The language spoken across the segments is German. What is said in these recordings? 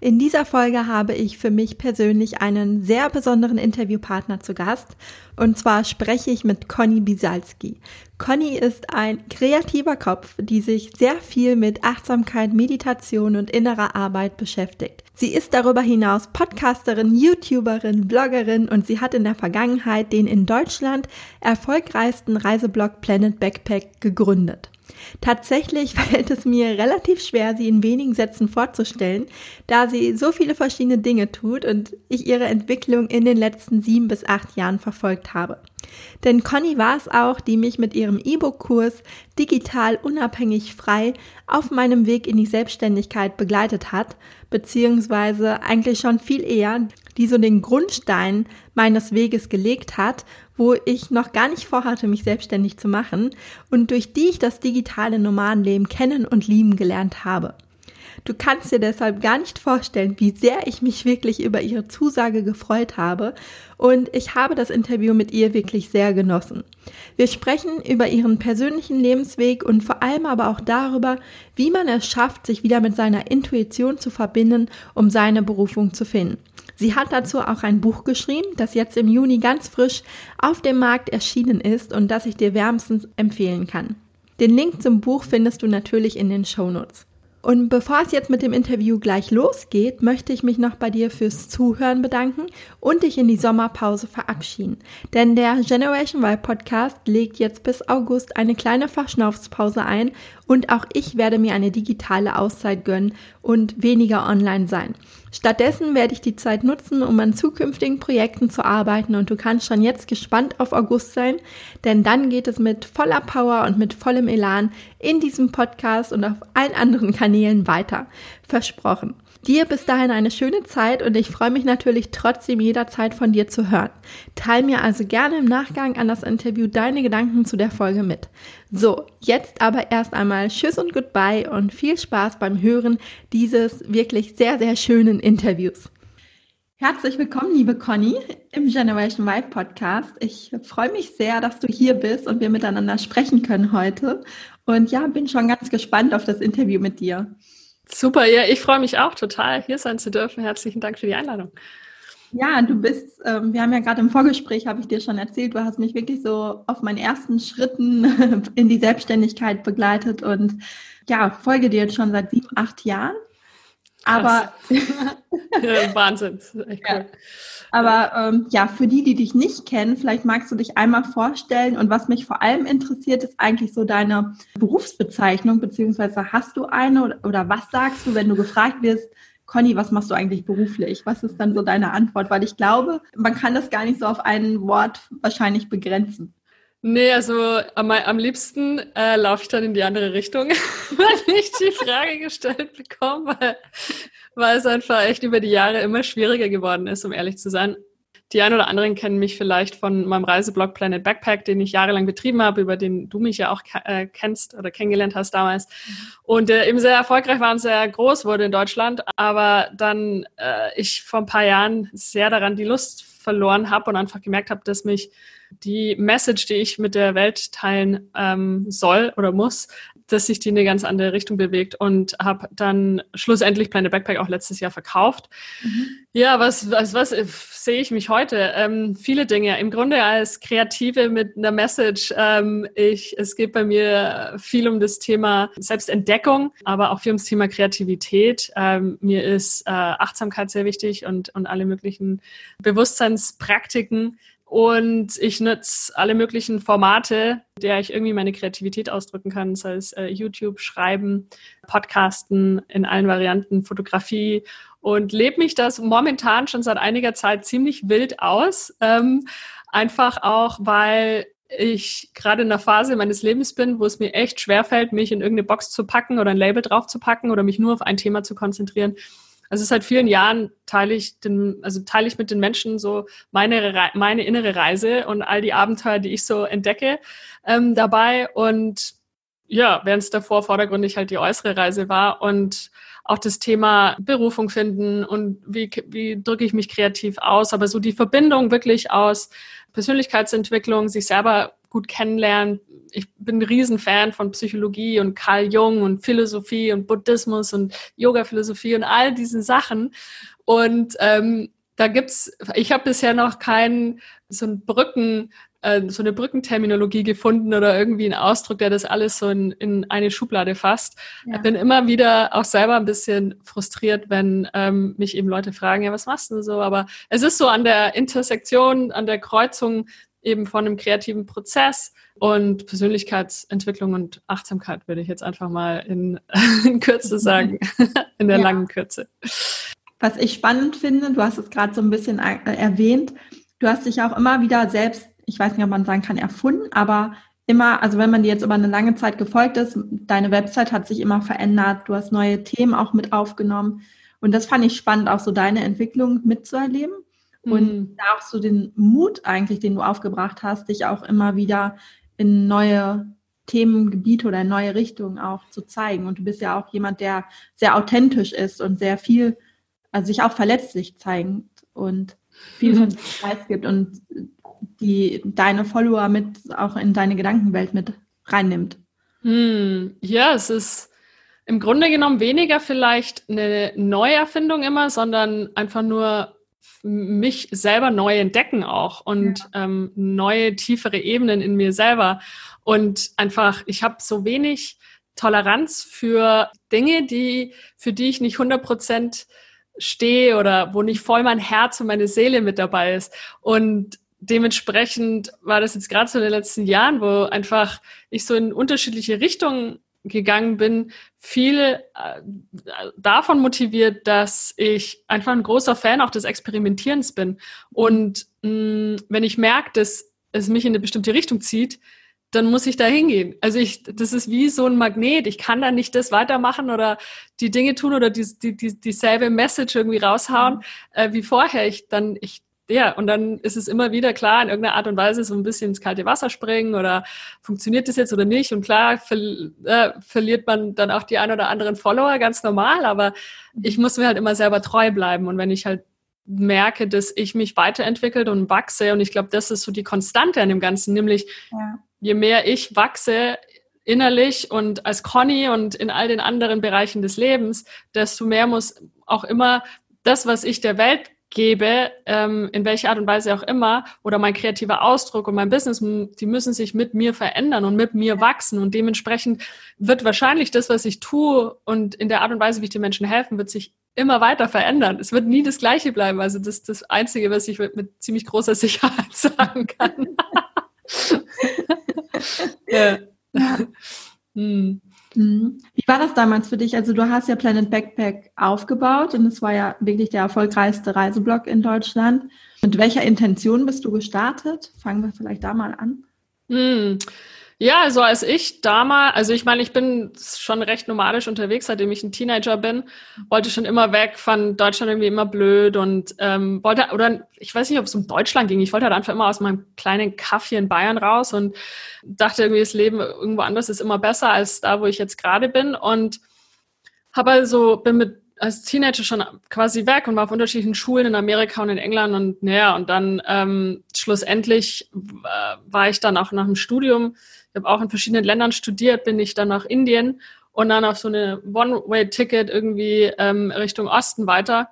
In dieser Folge habe ich für mich persönlich einen sehr besonderen Interviewpartner zu Gast. Und zwar spreche ich mit Conny Bisalski. Conny ist ein kreativer Kopf, die sich sehr viel mit Achtsamkeit, Meditation und innerer Arbeit beschäftigt. Sie ist darüber hinaus Podcasterin, YouTuberin, Bloggerin und sie hat in der Vergangenheit den in Deutschland erfolgreichsten Reiseblog Planet Backpack gegründet. Tatsächlich fällt es mir relativ schwer, sie in wenigen Sätzen vorzustellen, da sie so viele verschiedene Dinge tut und ich ihre Entwicklung in den letzten sieben bis acht Jahren verfolgt habe. Denn Conny war es auch, die mich mit ihrem E-Book-Kurs digital unabhängig frei auf meinem Weg in die Selbstständigkeit begleitet hat, beziehungsweise eigentlich schon viel eher, die so den Grundstein meines Weges gelegt hat, wo ich noch gar nicht vorhatte, mich selbstständig zu machen und durch die ich das digitale Nomadenleben kennen und lieben gelernt habe. Du kannst dir deshalb gar nicht vorstellen, wie sehr ich mich wirklich über ihre Zusage gefreut habe und ich habe das Interview mit ihr wirklich sehr genossen. Wir sprechen über ihren persönlichen Lebensweg und vor allem aber auch darüber, wie man es schafft, sich wieder mit seiner Intuition zu verbinden, um seine Berufung zu finden. Sie hat dazu auch ein Buch geschrieben, das jetzt im Juni ganz frisch auf dem Markt erschienen ist und das ich dir wärmstens empfehlen kann. Den Link zum Buch findest du natürlich in den Shownotes. Und bevor es jetzt mit dem Interview gleich losgeht, möchte ich mich noch bei dir fürs Zuhören bedanken und dich in die Sommerpause verabschieden. Denn der Generation Y Podcast legt jetzt bis August eine kleine Verschnaufspause ein und auch ich werde mir eine digitale Auszeit gönnen und weniger online sein. Stattdessen werde ich die Zeit nutzen, um an zukünftigen Projekten zu arbeiten und du kannst schon jetzt gespannt auf August sein, denn dann geht es mit voller Power und mit vollem Elan in diesem Podcast und auf allen anderen Kanälen weiter. Versprochen. Dir bis dahin eine schöne Zeit und ich freue mich natürlich trotzdem jederzeit von dir zu hören. Teil mir also gerne im Nachgang an das Interview deine Gedanken zu der Folge mit. So, jetzt aber erst einmal Tschüss und Goodbye und viel Spaß beim Hören dieses wirklich sehr, sehr schönen Interviews. Herzlich willkommen, liebe Conny, im Generation Y Podcast. Ich freue mich sehr, dass du hier bist und wir miteinander sprechen können heute. Und ja, bin schon ganz gespannt auf das Interview mit dir. Super, ja, ich freue mich auch total, hier sein zu dürfen. Herzlichen Dank für die Einladung. Ja, du bist, ähm, wir haben ja gerade im Vorgespräch, habe ich dir schon erzählt, du hast mich wirklich so auf meinen ersten Schritten in die Selbstständigkeit begleitet und ja, folge dir jetzt schon seit sieben, acht Jahren. Aber ja, Wahnsinn, echt cool. Ja. Aber ähm, ja, für die, die dich nicht kennen, vielleicht magst du dich einmal vorstellen. Und was mich vor allem interessiert, ist eigentlich so deine Berufsbezeichnung, beziehungsweise hast du eine oder, oder was sagst du, wenn du gefragt wirst, Conny, was machst du eigentlich beruflich? Was ist dann so deine Antwort? Weil ich glaube, man kann das gar nicht so auf ein Wort wahrscheinlich begrenzen. Nee, also am, am liebsten äh, laufe ich dann in die andere Richtung, wenn ich die Frage gestellt bekomme, weil es einfach echt über die Jahre immer schwieriger geworden ist, um ehrlich zu sein. Die einen oder anderen kennen mich vielleicht von meinem Reiseblog Planet Backpack, den ich jahrelang betrieben habe, über den du mich ja auch äh, kennst oder kennengelernt hast damals. Und äh, eben sehr erfolgreich war und sehr groß wurde in Deutschland. Aber dann äh, ich vor ein paar Jahren sehr daran die Lust verloren habe und einfach gemerkt habe, dass mich die Message, die ich mit der Welt teilen ähm, soll oder muss, dass sich die in eine ganz andere Richtung bewegt und habe dann schlussendlich Planet Backpack auch letztes Jahr verkauft. Mhm. Ja, was, was, was äh, sehe ich mich heute? Ähm, viele Dinge. Im Grunde als Kreative mit einer Message. Ähm, ich, es geht bei mir viel um das Thema Selbstentdeckung, aber auch viel ums Thema Kreativität. Ähm, mir ist äh, Achtsamkeit sehr wichtig und, und alle möglichen Bewusstseinspraktiken und ich nutze alle möglichen Formate, der ich irgendwie meine Kreativität ausdrücken kann. Das heißt äh, YouTube, Schreiben, Podcasten in allen Varianten, Fotografie und lebe mich das momentan schon seit einiger Zeit ziemlich wild aus. Ähm, einfach auch, weil ich gerade in einer Phase meines Lebens bin, wo es mir echt schwerfällt, mich in irgendeine Box zu packen oder ein Label drauf zu packen oder mich nur auf ein Thema zu konzentrieren. Also seit vielen Jahren teile ich den, also teile ich mit den Menschen so meine, meine innere Reise und all die Abenteuer, die ich so entdecke ähm, dabei. Und ja, während es davor vordergründig halt die äußere Reise war und auch das Thema Berufung finden und wie, wie drücke ich mich kreativ aus, aber so die Verbindung wirklich aus Persönlichkeitsentwicklung, sich selber gut kennenlernen. Ich bin ein Riesenfan von Psychologie und Carl Jung und Philosophie und Buddhismus und Yoga-Philosophie und all diesen Sachen. Und ähm, da gibt's, ich habe bisher noch keinen so einen Brücken, äh, so eine Brückenterminologie gefunden oder irgendwie einen Ausdruck, der das alles so in, in eine Schublade fasst. Ja. Ich bin immer wieder auch selber ein bisschen frustriert, wenn ähm, mich eben Leute fragen, ja, was machst du so? Aber es ist so an der Intersektion, an der Kreuzung eben von einem kreativen Prozess und Persönlichkeitsentwicklung und Achtsamkeit, würde ich jetzt einfach mal in, in Kürze sagen, in der ja. langen Kürze. Was ich spannend finde, du hast es gerade so ein bisschen äh, erwähnt, du hast dich auch immer wieder selbst, ich weiß nicht, ob man sagen kann, erfunden, aber immer, also wenn man dir jetzt über eine lange Zeit gefolgt ist, deine Website hat sich immer verändert, du hast neue Themen auch mit aufgenommen. Und das fand ich spannend, auch so deine Entwicklung mitzuerleben. Und mhm. auch so den Mut eigentlich, den du aufgebracht hast, dich auch immer wieder in neue Themengebiete oder in neue Richtungen auch zu zeigen. Und du bist ja auch jemand, der sehr authentisch ist und sehr viel, also sich auch verletzlich zeigt und viel von sich Preis gibt und die deine Follower mit auch in deine Gedankenwelt mit reinnimmt. Hm, ja, es ist im Grunde genommen weniger vielleicht eine Neuerfindung immer, sondern einfach nur mich selber neu entdecken auch und ja. ähm, neue, tiefere Ebenen in mir selber. Und einfach, ich habe so wenig Toleranz für Dinge, die, für die ich nicht 100 Prozent stehe oder wo nicht voll mein Herz und meine Seele mit dabei ist. Und dementsprechend war das jetzt gerade so in den letzten Jahren, wo einfach ich so in unterschiedliche Richtungen gegangen bin, viel äh, davon motiviert, dass ich einfach ein großer Fan auch des Experimentierens bin. Und mh, mm, wenn ich merke, dass es mich in eine bestimmte Richtung zieht, dann muss ich da hingehen. Also ich, das ist wie so ein Magnet. Ich kann da nicht das weitermachen oder die Dinge tun oder die, die, die, dieselbe Message irgendwie raushauen mhm. äh, wie vorher. Ich dann, ich ja, und dann ist es immer wieder klar, in irgendeiner Art und Weise so ein bisschen ins kalte Wasser springen oder funktioniert das jetzt oder nicht. Und klar ver äh, verliert man dann auch die ein oder anderen Follower, ganz normal, aber ich muss mir halt immer selber treu bleiben. Und wenn ich halt merke, dass ich mich weiterentwickelt und wachse, und ich glaube, das ist so die Konstante an dem Ganzen, nämlich ja. je mehr ich wachse, innerlich und als Conny und in all den anderen Bereichen des Lebens, desto mehr muss auch immer das, was ich der Welt gebe, ähm, in welcher Art und Weise auch immer, oder mein kreativer Ausdruck und mein Business, die müssen sich mit mir verändern und mit mir wachsen. Und dementsprechend wird wahrscheinlich das, was ich tue und in der Art und Weise, wie ich den Menschen helfen, wird sich immer weiter verändern. Es wird nie das Gleiche bleiben. Also das ist das Einzige, was ich mit ziemlich großer Sicherheit sagen kann. ja. ja. Hm. Mhm. Wie war das damals für dich? Also du hast ja Planet Backpack aufgebaut und es war ja wirklich der erfolgreichste Reiseblog in Deutschland. Mit welcher Intention bist du gestartet? Fangen wir vielleicht da mal an. Hm. Ja, also als ich damals, also ich meine, ich bin schon recht nomadisch unterwegs, seitdem ich ein Teenager bin, wollte schon immer weg, fand Deutschland irgendwie immer blöd und ähm, wollte, oder ich weiß nicht, ob es um Deutschland ging, ich wollte halt einfach immer aus meinem kleinen Kaffee in Bayern raus und dachte irgendwie, das Leben irgendwo anders ist immer besser als da, wo ich jetzt gerade bin. Und habe also, bin mit als Teenager schon quasi weg und war auf unterschiedlichen Schulen in Amerika und in England und naja, und dann ähm, schlussendlich äh, war ich dann auch nach dem Studium ich habe auch in verschiedenen Ländern studiert, bin ich dann nach Indien und dann auf so eine One-Way-Ticket irgendwie ähm, Richtung Osten weiter.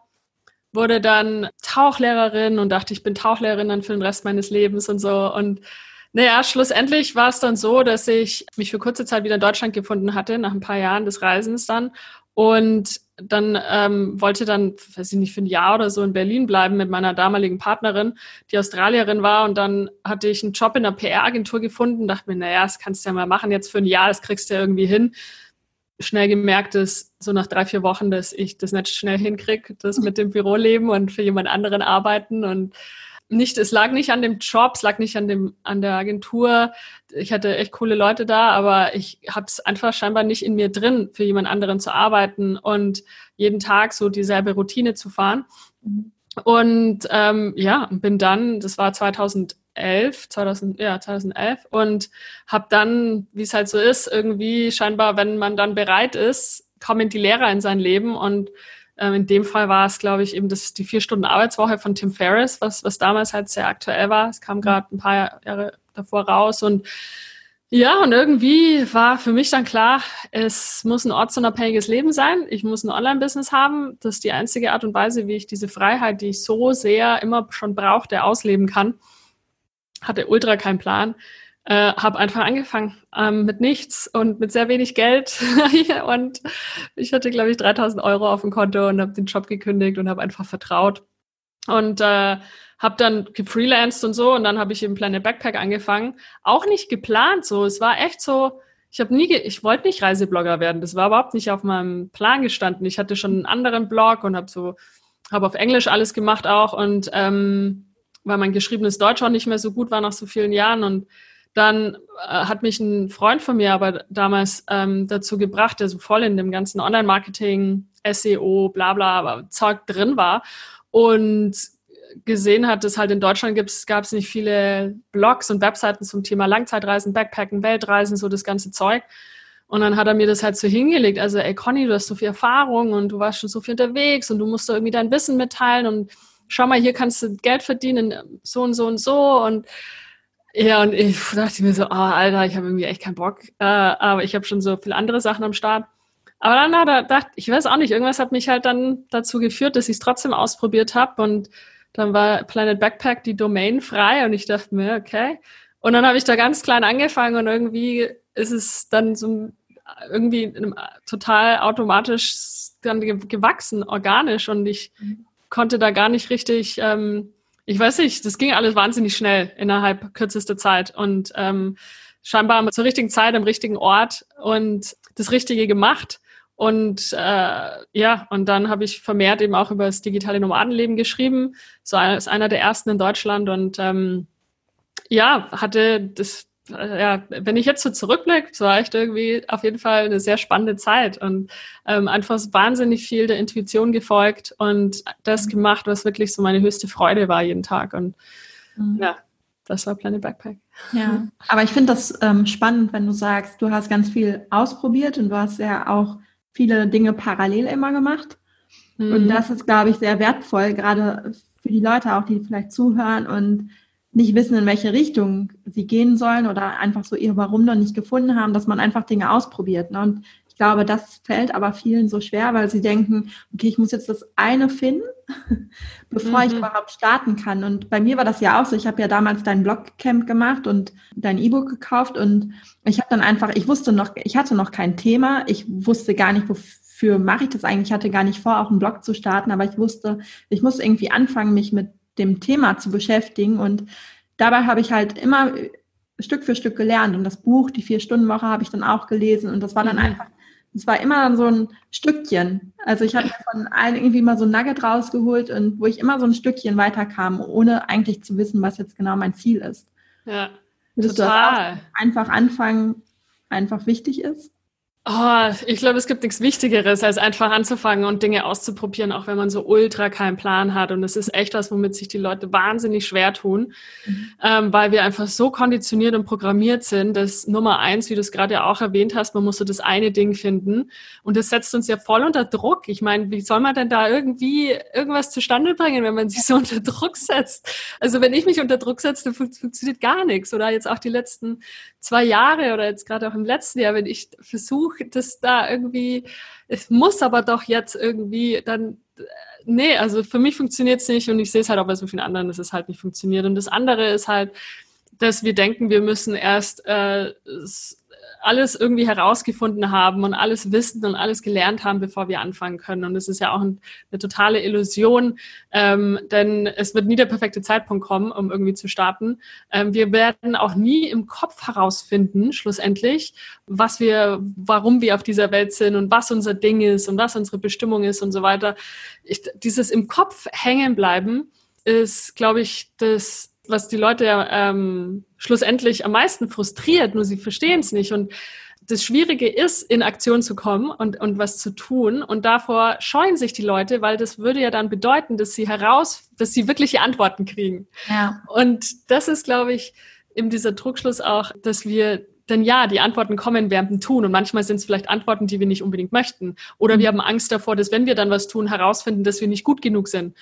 Wurde dann Tauchlehrerin und dachte, ich bin Tauchlehrerin dann für den Rest meines Lebens und so. Und naja, schlussendlich war es dann so, dass ich mich für kurze Zeit wieder in Deutschland gefunden hatte, nach ein paar Jahren des Reisens dann. Und dann ähm, wollte dann, weiß ich nicht, für ein Jahr oder so in Berlin bleiben mit meiner damaligen Partnerin, die Australierin war. Und dann hatte ich einen Job in einer PR-Agentur gefunden, dachte mir, naja, das kannst du ja mal machen jetzt für ein Jahr, das kriegst du ja irgendwie hin. Schnell gemerkt, dass so nach drei, vier Wochen, dass ich das nicht schnell hinkriege, das mit dem Büroleben und für jemand anderen arbeiten und nicht, es lag nicht an dem Job, es lag nicht an dem, an der Agentur. Ich hatte echt coole Leute da, aber ich habe es einfach scheinbar nicht in mir drin, für jemand anderen zu arbeiten und jeden Tag so dieselbe Routine zu fahren. Und ähm, ja, bin dann, das war 2011, 2000, ja, 2011 und habe dann, wie es halt so ist, irgendwie scheinbar, wenn man dann bereit ist, kommen die Lehrer in sein Leben und ähm, in dem Fall war es, glaube ich, eben das, die vier Stunden Arbeitswoche von Tim Ferriss, was, was damals halt sehr aktuell war. Es kam gerade ein paar Jahre davor raus und ja, und irgendwie war für mich dann klar, es muss ein ortsunabhängiges Leben sein. Ich muss ein Online-Business haben. Das ist die einzige Art und Weise, wie ich diese Freiheit, die ich so sehr immer schon brauchte, ausleben kann. Hatte ultra keinen Plan äh, habe einfach angefangen ähm, mit nichts und mit sehr wenig Geld. und ich hatte, glaube ich, 3000 Euro auf dem Konto und habe den Job gekündigt und habe einfach vertraut. Und äh, habe dann gefreelanced und so und dann habe ich eben Planet Backpack angefangen. Auch nicht geplant so. Es war echt so, ich habe nie, ich wollte nicht Reiseblogger werden. Das war überhaupt nicht auf meinem Plan gestanden. Ich hatte schon einen anderen Blog und habe so, habe auf Englisch alles gemacht auch und ähm, weil mein geschriebenes Deutsch auch nicht mehr so gut war nach so vielen Jahren und dann äh, hat mich ein Freund von mir aber damals ähm, dazu gebracht, der so voll in dem ganzen Online-Marketing, SEO, bla bla, Zeug drin war und gesehen hat, dass halt in Deutschland gab es nicht viele Blogs und Webseiten zum Thema Langzeitreisen, Backpacken, Weltreisen, so das ganze Zeug. Und dann hat er mir das halt so hingelegt. Also, ey Conny, du hast so viel Erfahrung und du warst schon so viel unterwegs und du musst da irgendwie dein Wissen mitteilen und schau mal, hier kannst du Geld verdienen, so und so und so. Und ja, und ich dachte mir so, oh, Alter, ich habe irgendwie echt keinen Bock. Äh, aber ich habe schon so viele andere Sachen am Start. Aber dann hat er gedacht, ich weiß auch nicht, irgendwas hat mich halt dann dazu geführt, dass ich es trotzdem ausprobiert habe. Und dann war Planet Backpack die Domain frei und ich dachte mir, okay. Und dann habe ich da ganz klein angefangen und irgendwie ist es dann so irgendwie total automatisch dann gewachsen, organisch. Und ich mhm. konnte da gar nicht richtig ähm, ich weiß nicht, das ging alles wahnsinnig schnell innerhalb kürzester Zeit und ähm, scheinbar zur richtigen Zeit am richtigen Ort und das Richtige gemacht. Und äh, ja, und dann habe ich vermehrt eben auch über das digitale Nomadenleben geschrieben, so als einer der ersten in Deutschland und ähm, ja, hatte das ja, wenn ich jetzt so zurückblicke, so war echt irgendwie auf jeden Fall eine sehr spannende Zeit und ähm, einfach wahnsinnig viel der Intuition gefolgt und das mhm. gemacht, was wirklich so meine höchste Freude war jeden Tag. Und mhm. ja, das war Planet Backpack. Ja, aber ich finde das ähm, spannend, wenn du sagst, du hast ganz viel ausprobiert und du hast ja auch viele Dinge parallel immer gemacht. Mhm. Und das ist, glaube ich, sehr wertvoll, gerade für die Leute auch, die vielleicht zuhören und nicht wissen, in welche Richtung sie gehen sollen oder einfach so ihr Warum noch nicht gefunden haben, dass man einfach Dinge ausprobiert. Ne? Und ich glaube, das fällt aber vielen so schwer, weil sie denken, okay, ich muss jetzt das eine finden, bevor mhm. ich überhaupt starten kann. Und bei mir war das ja auch so. Ich habe ja damals dein Blogcamp gemacht und dein E-Book gekauft und ich habe dann einfach, ich wusste noch, ich hatte noch kein Thema. Ich wusste gar nicht, wofür mache ich das eigentlich. Ich hatte gar nicht vor, auch einen Blog zu starten, aber ich wusste, ich muss irgendwie anfangen, mich mit dem Thema zu beschäftigen. Und dabei habe ich halt immer Stück für Stück gelernt. Und das Buch, die Vier-Stunden-Woche, habe ich dann auch gelesen. Und das war dann mhm. einfach, es war immer dann so ein Stückchen. Also ich habe von allen irgendwie mal so ein Nugget rausgeholt und wo ich immer so ein Stückchen weiterkam, ohne eigentlich zu wissen, was jetzt genau mein Ziel ist. Ja, Würdest total. einfach anfangen, einfach wichtig ist? Oh, ich glaube, es gibt nichts Wichtigeres, als einfach anzufangen und Dinge auszuprobieren, auch wenn man so ultra keinen Plan hat. Und es ist echt was, womit sich die Leute wahnsinnig schwer tun, mhm. ähm, weil wir einfach so konditioniert und programmiert sind, dass Nummer eins, wie du es gerade ja auch erwähnt hast, man muss so das eine Ding finden. Und das setzt uns ja voll unter Druck. Ich meine, wie soll man denn da irgendwie irgendwas zustande bringen, wenn man sich so unter Druck setzt? Also wenn ich mich unter Druck setze, dann fun funktioniert gar nichts. Oder jetzt auch die letzten zwei Jahre oder jetzt gerade auch im letzten Jahr, wenn ich versuche, das da irgendwie, es muss aber doch jetzt irgendwie dann, nee, also für mich funktioniert es nicht und ich sehe es halt auch bei so vielen anderen, dass es halt nicht funktioniert. Und das andere ist halt, dass wir denken, wir müssen erst äh, alles irgendwie herausgefunden haben und alles wissen und alles gelernt haben, bevor wir anfangen können. Und das ist ja auch ein, eine totale Illusion, ähm, denn es wird nie der perfekte Zeitpunkt kommen, um irgendwie zu starten. Ähm, wir werden auch nie im Kopf herausfinden, schlussendlich, was wir, warum wir auf dieser Welt sind und was unser Ding ist und was unsere Bestimmung ist und so weiter. Ich, dieses im Kopf hängen bleiben ist, glaube ich, das was die Leute ähm, schlussendlich am meisten frustriert, nur sie verstehen es nicht. Und das Schwierige ist, in Aktion zu kommen und, und was zu tun. Und davor scheuen sich die Leute, weil das würde ja dann bedeuten, dass sie heraus, dass sie wirkliche Antworten kriegen. Ja. Und das ist, glaube ich, eben dieser Druckschluss auch, dass wir denn ja, die Antworten kommen während dem Tun und manchmal sind es vielleicht Antworten, die wir nicht unbedingt möchten. Oder mhm. wir haben Angst davor, dass wenn wir dann was tun, herausfinden, dass wir nicht gut genug sind.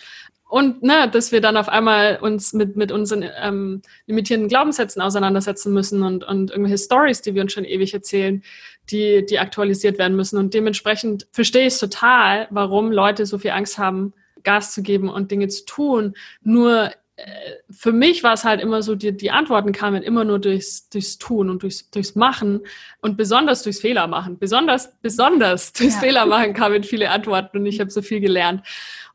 Und ne, dass wir dann auf einmal uns mit, mit unseren ähm, limitierenden Glaubenssätzen auseinandersetzen müssen und, und irgendwelche Stories, die wir uns schon ewig erzählen, die, die aktualisiert werden müssen. Und dementsprechend verstehe ich total, warum Leute so viel Angst haben, Gas zu geben und Dinge zu tun. Nur für mich war es halt immer so, die, die Antworten kamen immer nur durchs, durchs Tun und durchs, durchs Machen und besonders durchs Fehler machen. Besonders, besonders durchs ja. Fehler machen kamen viele Antworten und ich habe so viel gelernt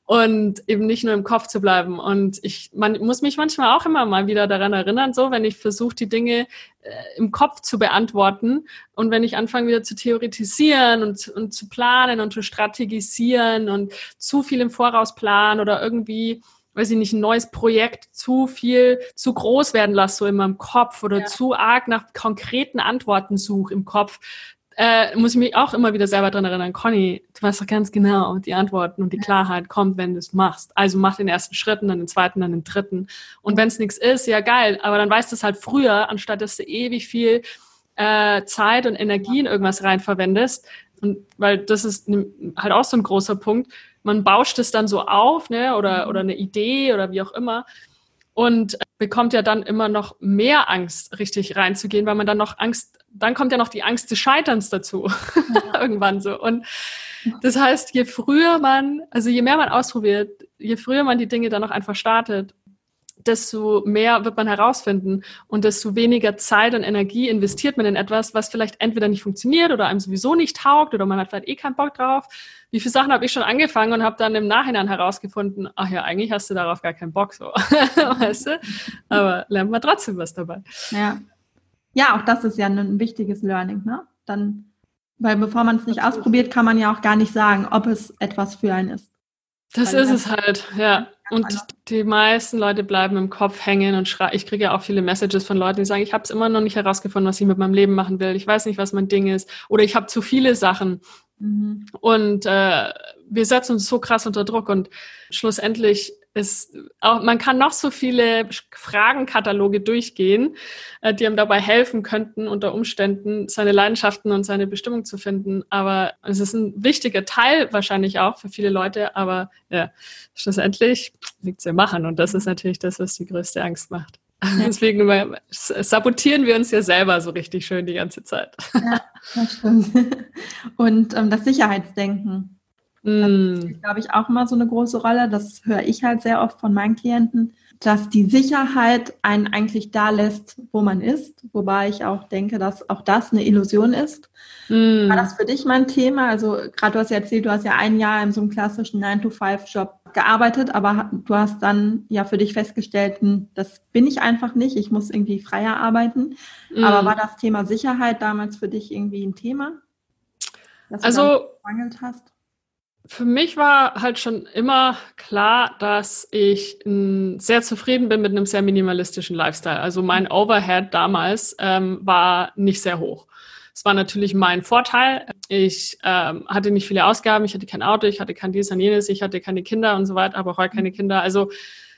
und eben nicht nur im Kopf zu bleiben. Und ich man muss mich manchmal auch immer mal wieder daran erinnern, so wenn ich versuche, die Dinge äh, im Kopf zu beantworten und wenn ich anfange wieder zu theoretisieren und, und zu planen und zu strategisieren und zu viel im Voraus planen oder irgendwie weiß ich nicht, ein neues Projekt zu viel, zu groß werden lasse, so in meinem Kopf oder ja. zu arg nach konkreten Antworten suche im Kopf, äh, muss ich mich auch immer wieder selber dran erinnern, Conny, du weißt doch ganz genau, die Antworten und die Klarheit kommt, wenn du es machst. Also mach den ersten Schritt, dann den zweiten, dann den dritten. Und wenn es nichts ist, ja geil, aber dann weißt du es halt früher, anstatt dass du ewig viel äh, Zeit und Energie in irgendwas rein verwendest. Und weil das ist halt auch so ein großer Punkt. Man bauscht es dann so auf, ne, oder, oder eine Idee oder wie auch immer und bekommt ja dann immer noch mehr Angst, richtig reinzugehen, weil man dann noch Angst, dann kommt ja noch die Angst des Scheiterns dazu, ja. irgendwann so. Und das heißt, je früher man, also je mehr man ausprobiert, je früher man die Dinge dann noch einfach startet, desto mehr wird man herausfinden und desto weniger Zeit und Energie investiert man in etwas, was vielleicht entweder nicht funktioniert oder einem sowieso nicht taugt oder man hat vielleicht eh keinen Bock drauf wie viele Sachen habe ich schon angefangen und habe dann im Nachhinein herausgefunden, ach ja, eigentlich hast du darauf gar keinen Bock so, weißt du? Aber lernt man trotzdem was dabei. Ja. Ja, auch das ist ja ein wichtiges Learning, ne? Dann, weil bevor man es nicht ausprobiert, kann man ja auch gar nicht sagen, ob es etwas für einen ist. Das weil ist es halt, ja. Und die meisten Leute bleiben im Kopf hängen und schreien. Ich kriege ja auch viele Messages von Leuten, die sagen, ich habe es immer noch nicht herausgefunden, was ich mit meinem Leben machen will. Ich weiß nicht, was mein Ding ist. Oder ich habe zu viele Sachen. Mhm. Und äh, wir setzen uns so krass unter Druck und schlussendlich ist auch, man kann noch so viele Fragenkataloge durchgehen, äh, die einem dabei helfen könnten, unter Umständen seine Leidenschaften und seine Bestimmung zu finden. Aber es ist ein wichtiger Teil wahrscheinlich auch für viele Leute, aber ja, schlussendlich liegt es im Machen und das ist natürlich das, was die größte Angst macht. Deswegen sabotieren wir uns ja selber so richtig schön die ganze Zeit. Ja, das stimmt. Und ähm, das Sicherheitsdenken. Mm. Das spielt, glaube ich, auch immer so eine große Rolle. Das höre ich halt sehr oft von meinen Klienten, dass die Sicherheit einen eigentlich da lässt, wo man ist. Wobei ich auch denke, dass auch das eine Illusion ist. Mm. War das für dich mein Thema? Also gerade du hast ja erzählt, du hast ja ein Jahr in so einem klassischen 9-to-5-Job gearbeitet, aber du hast dann ja für dich festgestellt, hm, das bin ich einfach nicht, ich muss irgendwie freier arbeiten. Mhm. Aber war das Thema Sicherheit damals für dich irgendwie ein Thema? also hast? Für mich war halt schon immer klar, dass ich sehr zufrieden bin mit einem sehr minimalistischen Lifestyle. Also mein Overhead damals ähm, war nicht sehr hoch. Es war natürlich mein Vorteil. Ich ähm, hatte nicht viele Ausgaben, ich hatte kein Auto, ich hatte kein dies und jenes, ich hatte keine Kinder und so weiter, aber heute keine Kinder. Also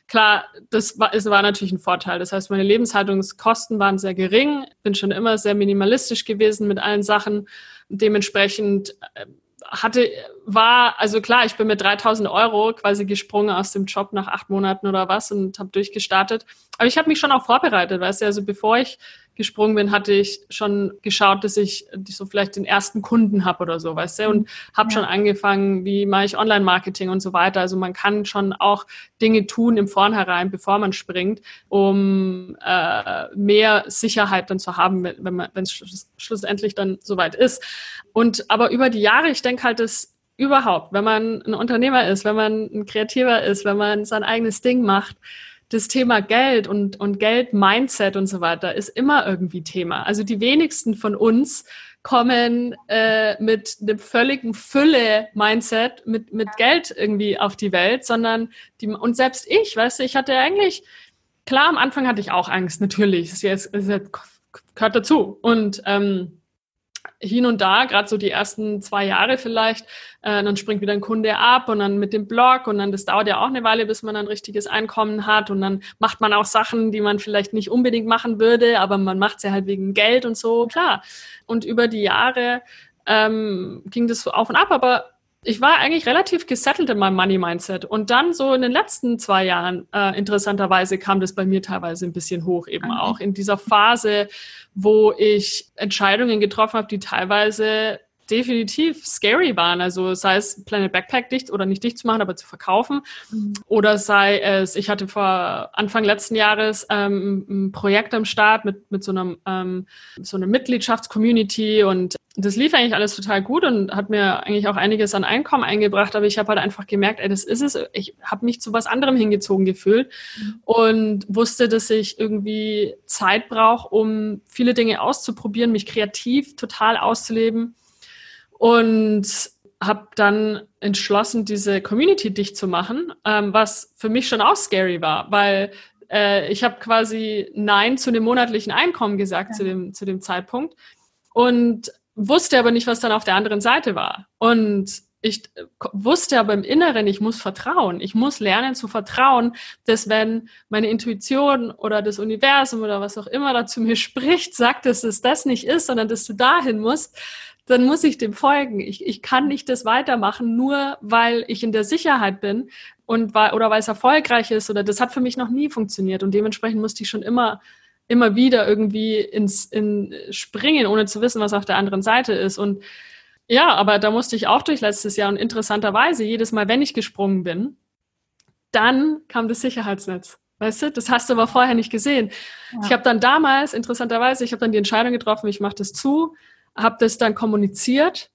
klar, das war, es war natürlich ein Vorteil. Das heißt, meine Lebenshaltungskosten waren sehr gering, bin schon immer sehr minimalistisch gewesen mit allen Sachen. Dementsprechend äh, hatte, war, also klar, ich bin mit 3000 Euro quasi gesprungen aus dem Job nach acht Monaten oder was und habe durchgestartet. Aber ich habe mich schon auch vorbereitet, weißt du, also bevor ich gesprungen bin, hatte ich schon geschaut, dass ich so vielleicht den ersten Kunden habe oder so, weißt du, und habe ja. schon angefangen, wie mache ich Online-Marketing und so weiter. Also man kann schon auch Dinge tun im Vornherein, bevor man springt, um äh, mehr Sicherheit dann zu haben, wenn man, wenn es schlussendlich dann soweit ist. Und aber über die Jahre, ich denke halt, dass überhaupt, wenn man ein Unternehmer ist, wenn man ein Kreativer ist, wenn man sein eigenes Ding macht, das Thema Geld und, und Geld-Mindset und so weiter ist immer irgendwie Thema. Also die wenigsten von uns kommen äh, mit einem völligen Fülle-Mindset, mit, mit Geld irgendwie auf die Welt, sondern die, und selbst ich, weißt du, ich hatte eigentlich, klar, am Anfang hatte ich auch Angst, natürlich, es, ist, es gehört dazu. Und ähm, hin und da, gerade so die ersten zwei Jahre vielleicht, äh, dann springt wieder ein Kunde ab und dann mit dem Blog und dann, das dauert ja auch eine Weile, bis man ein richtiges Einkommen hat und dann macht man auch Sachen, die man vielleicht nicht unbedingt machen würde, aber man macht sie halt wegen Geld und so, klar. Und über die Jahre ähm, ging das auf und ab, aber ich war eigentlich relativ gesettelt in meinem Money-Mindset. Und dann so in den letzten zwei Jahren, äh, interessanterweise, kam das bei mir teilweise ein bisschen hoch, eben okay. auch in dieser Phase, wo ich Entscheidungen getroffen habe, die teilweise definitiv scary waren. Also sei es Planet Backpack dicht oder nicht dicht zu machen, aber zu verkaufen. Mhm. Oder sei es, ich hatte vor Anfang letzten Jahres ähm, ein Projekt am Start mit, mit so einem ähm, so einer Mitgliedschaftscommunity und das lief eigentlich alles total gut und hat mir eigentlich auch einiges an Einkommen eingebracht, aber ich habe halt einfach gemerkt, ey, das ist es. Ich habe mich zu was anderem hingezogen gefühlt mhm. und wusste, dass ich irgendwie Zeit brauche, um viele Dinge auszuprobieren, mich kreativ total auszuleben und habe dann entschlossen, diese Community dicht zu machen, ähm, was für mich schon auch scary war, weil äh, ich habe quasi Nein zu dem monatlichen Einkommen gesagt ja. zu, dem, zu dem Zeitpunkt und wusste aber nicht, was dann auf der anderen Seite war. Und ich wusste aber im Inneren, ich muss vertrauen. Ich muss lernen zu vertrauen, dass wenn meine Intuition oder das Universum oder was auch immer da zu mir spricht, sagt, dass es das nicht ist, sondern dass du dahin musst, dann muss ich dem folgen. Ich, ich kann nicht das weitermachen, nur weil ich in der Sicherheit bin und weil, oder weil es erfolgreich ist oder das hat für mich noch nie funktioniert und dementsprechend musste ich schon immer immer wieder irgendwie ins in springen, ohne zu wissen, was auf der anderen Seite ist und ja, aber da musste ich auch durch letztes Jahr und interessanterweise jedes Mal, wenn ich gesprungen bin, dann kam das Sicherheitsnetz. Weißt du, das hast du aber vorher nicht gesehen. Ja. Ich habe dann damals, interessanterweise, ich habe dann die Entscheidung getroffen, ich mache das zu, habe das dann kommuniziert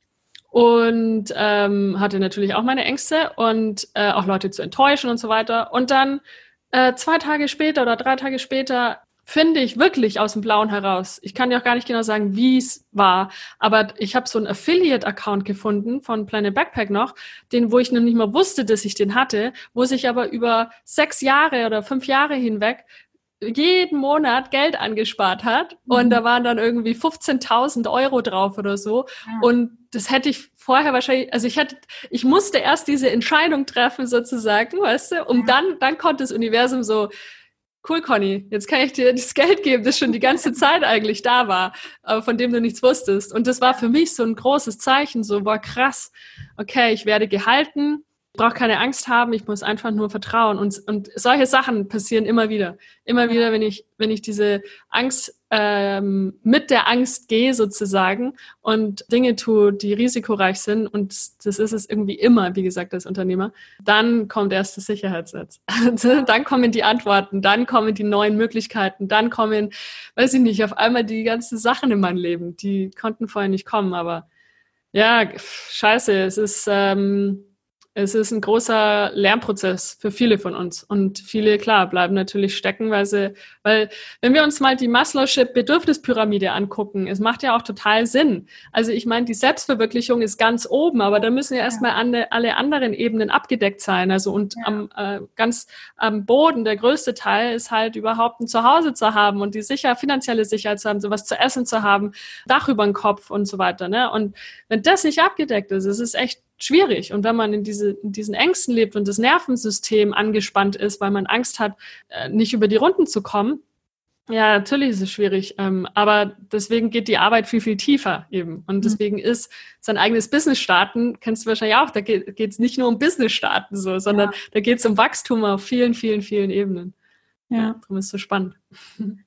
und ähm, hatte natürlich auch meine Ängste und äh, auch Leute zu enttäuschen und so weiter. Und dann äh, zwei Tage später oder drei Tage später finde ich wirklich aus dem Blauen heraus. Ich kann dir auch gar nicht genau sagen, wie es war, aber ich habe so einen Affiliate-Account gefunden von Planet Backpack noch, den, wo ich noch nicht mal wusste, dass ich den hatte, wo sich aber über sechs Jahre oder fünf Jahre hinweg jeden Monat Geld angespart hat mhm. und da waren dann irgendwie 15.000 Euro drauf oder so ja. und das hätte ich vorher wahrscheinlich, also ich hätte, ich musste erst diese Entscheidung treffen sozusagen, weißt du, um ja. dann, dann konnte das Universum so, cool Conny, jetzt kann ich dir das Geld geben, das schon die ganze Zeit eigentlich da war, aber von dem du nichts wusstest. Und das war für mich so ein großes Zeichen, so, boah krass, okay, ich werde gehalten, brauche keine Angst haben, ich muss einfach nur vertrauen. Und, und solche Sachen passieren immer wieder. Immer wieder, wenn ich, wenn ich diese Angst ähm, mit der Angst gehe sozusagen und Dinge tue, die risikoreich sind, und das ist es irgendwie immer, wie gesagt, als Unternehmer, dann kommt erst das Sicherheitsnetz. dann kommen die Antworten, dann kommen die neuen Möglichkeiten, dann kommen, weiß ich nicht, auf einmal die ganzen Sachen in mein Leben, die konnten vorher nicht kommen, aber ja, scheiße, es ist ähm, es ist ein großer Lernprozess für viele von uns. Und viele, klar, bleiben natürlich stecken, weil sie, weil, wenn wir uns mal die Maslow'sche Bedürfnispyramide angucken, es macht ja auch total Sinn. Also ich meine, die Selbstverwirklichung ist ganz oben, aber da müssen ja erstmal alle, alle anderen Ebenen abgedeckt sein. Also und ja. am, äh, ganz am Boden, der größte Teil ist halt überhaupt ein Zuhause zu haben und die sicher, finanzielle Sicherheit zu haben, sowas zu essen zu haben, Dach über den Kopf und so weiter. Ne? Und wenn das nicht abgedeckt ist, es ist echt schwierig. Und wenn man in, diese, in diesen Ängsten lebt und das Nervensystem angespannt ist, weil man Angst hat, äh, nicht über die Runden zu kommen, ja, natürlich ist es schwierig, ähm, aber deswegen geht die Arbeit viel, viel tiefer eben. Und mhm. deswegen ist sein eigenes Business starten, kennst du wahrscheinlich auch, da geht es nicht nur um Business starten so, sondern ja. da geht es um Wachstum auf vielen, vielen, vielen Ebenen. Ja. Darum ist es so spannend.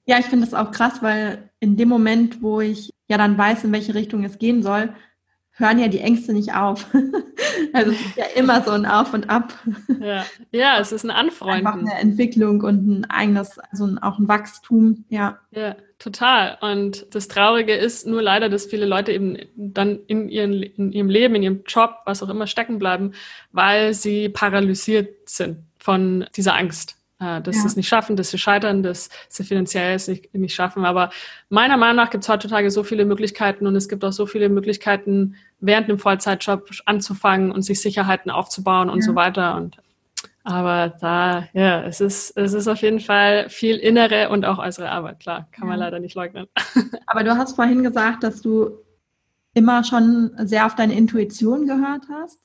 Ja, ich finde das auch krass, weil in dem Moment, wo ich ja dann weiß, in welche Richtung es gehen soll, hören ja die Ängste nicht auf. also es ist ja immer so ein Auf und Ab. Ja, ja es ist ein Anfreunden. Einfach eine Entwicklung und ein eigenes, also auch ein Wachstum, ja. Ja, total. Und das Traurige ist nur leider, dass viele Leute eben dann in, ihren, in ihrem Leben, in ihrem Job, was auch immer, stecken bleiben, weil sie paralysiert sind von dieser Angst äh, dass ja. sie es nicht schaffen, dass sie scheitern, dass sie finanziell es nicht, nicht schaffen. Aber meiner Meinung nach gibt es heutzutage so viele Möglichkeiten und es gibt auch so viele Möglichkeiten, während einem Vollzeitjob anzufangen und sich Sicherheiten aufzubauen und ja. so weiter. Und aber da, ja, es ist, es ist auf jeden Fall viel innere und auch äußere Arbeit, klar, kann ja. man leider nicht leugnen. Aber du hast vorhin gesagt, dass du immer schon sehr auf deine Intuition gehört hast.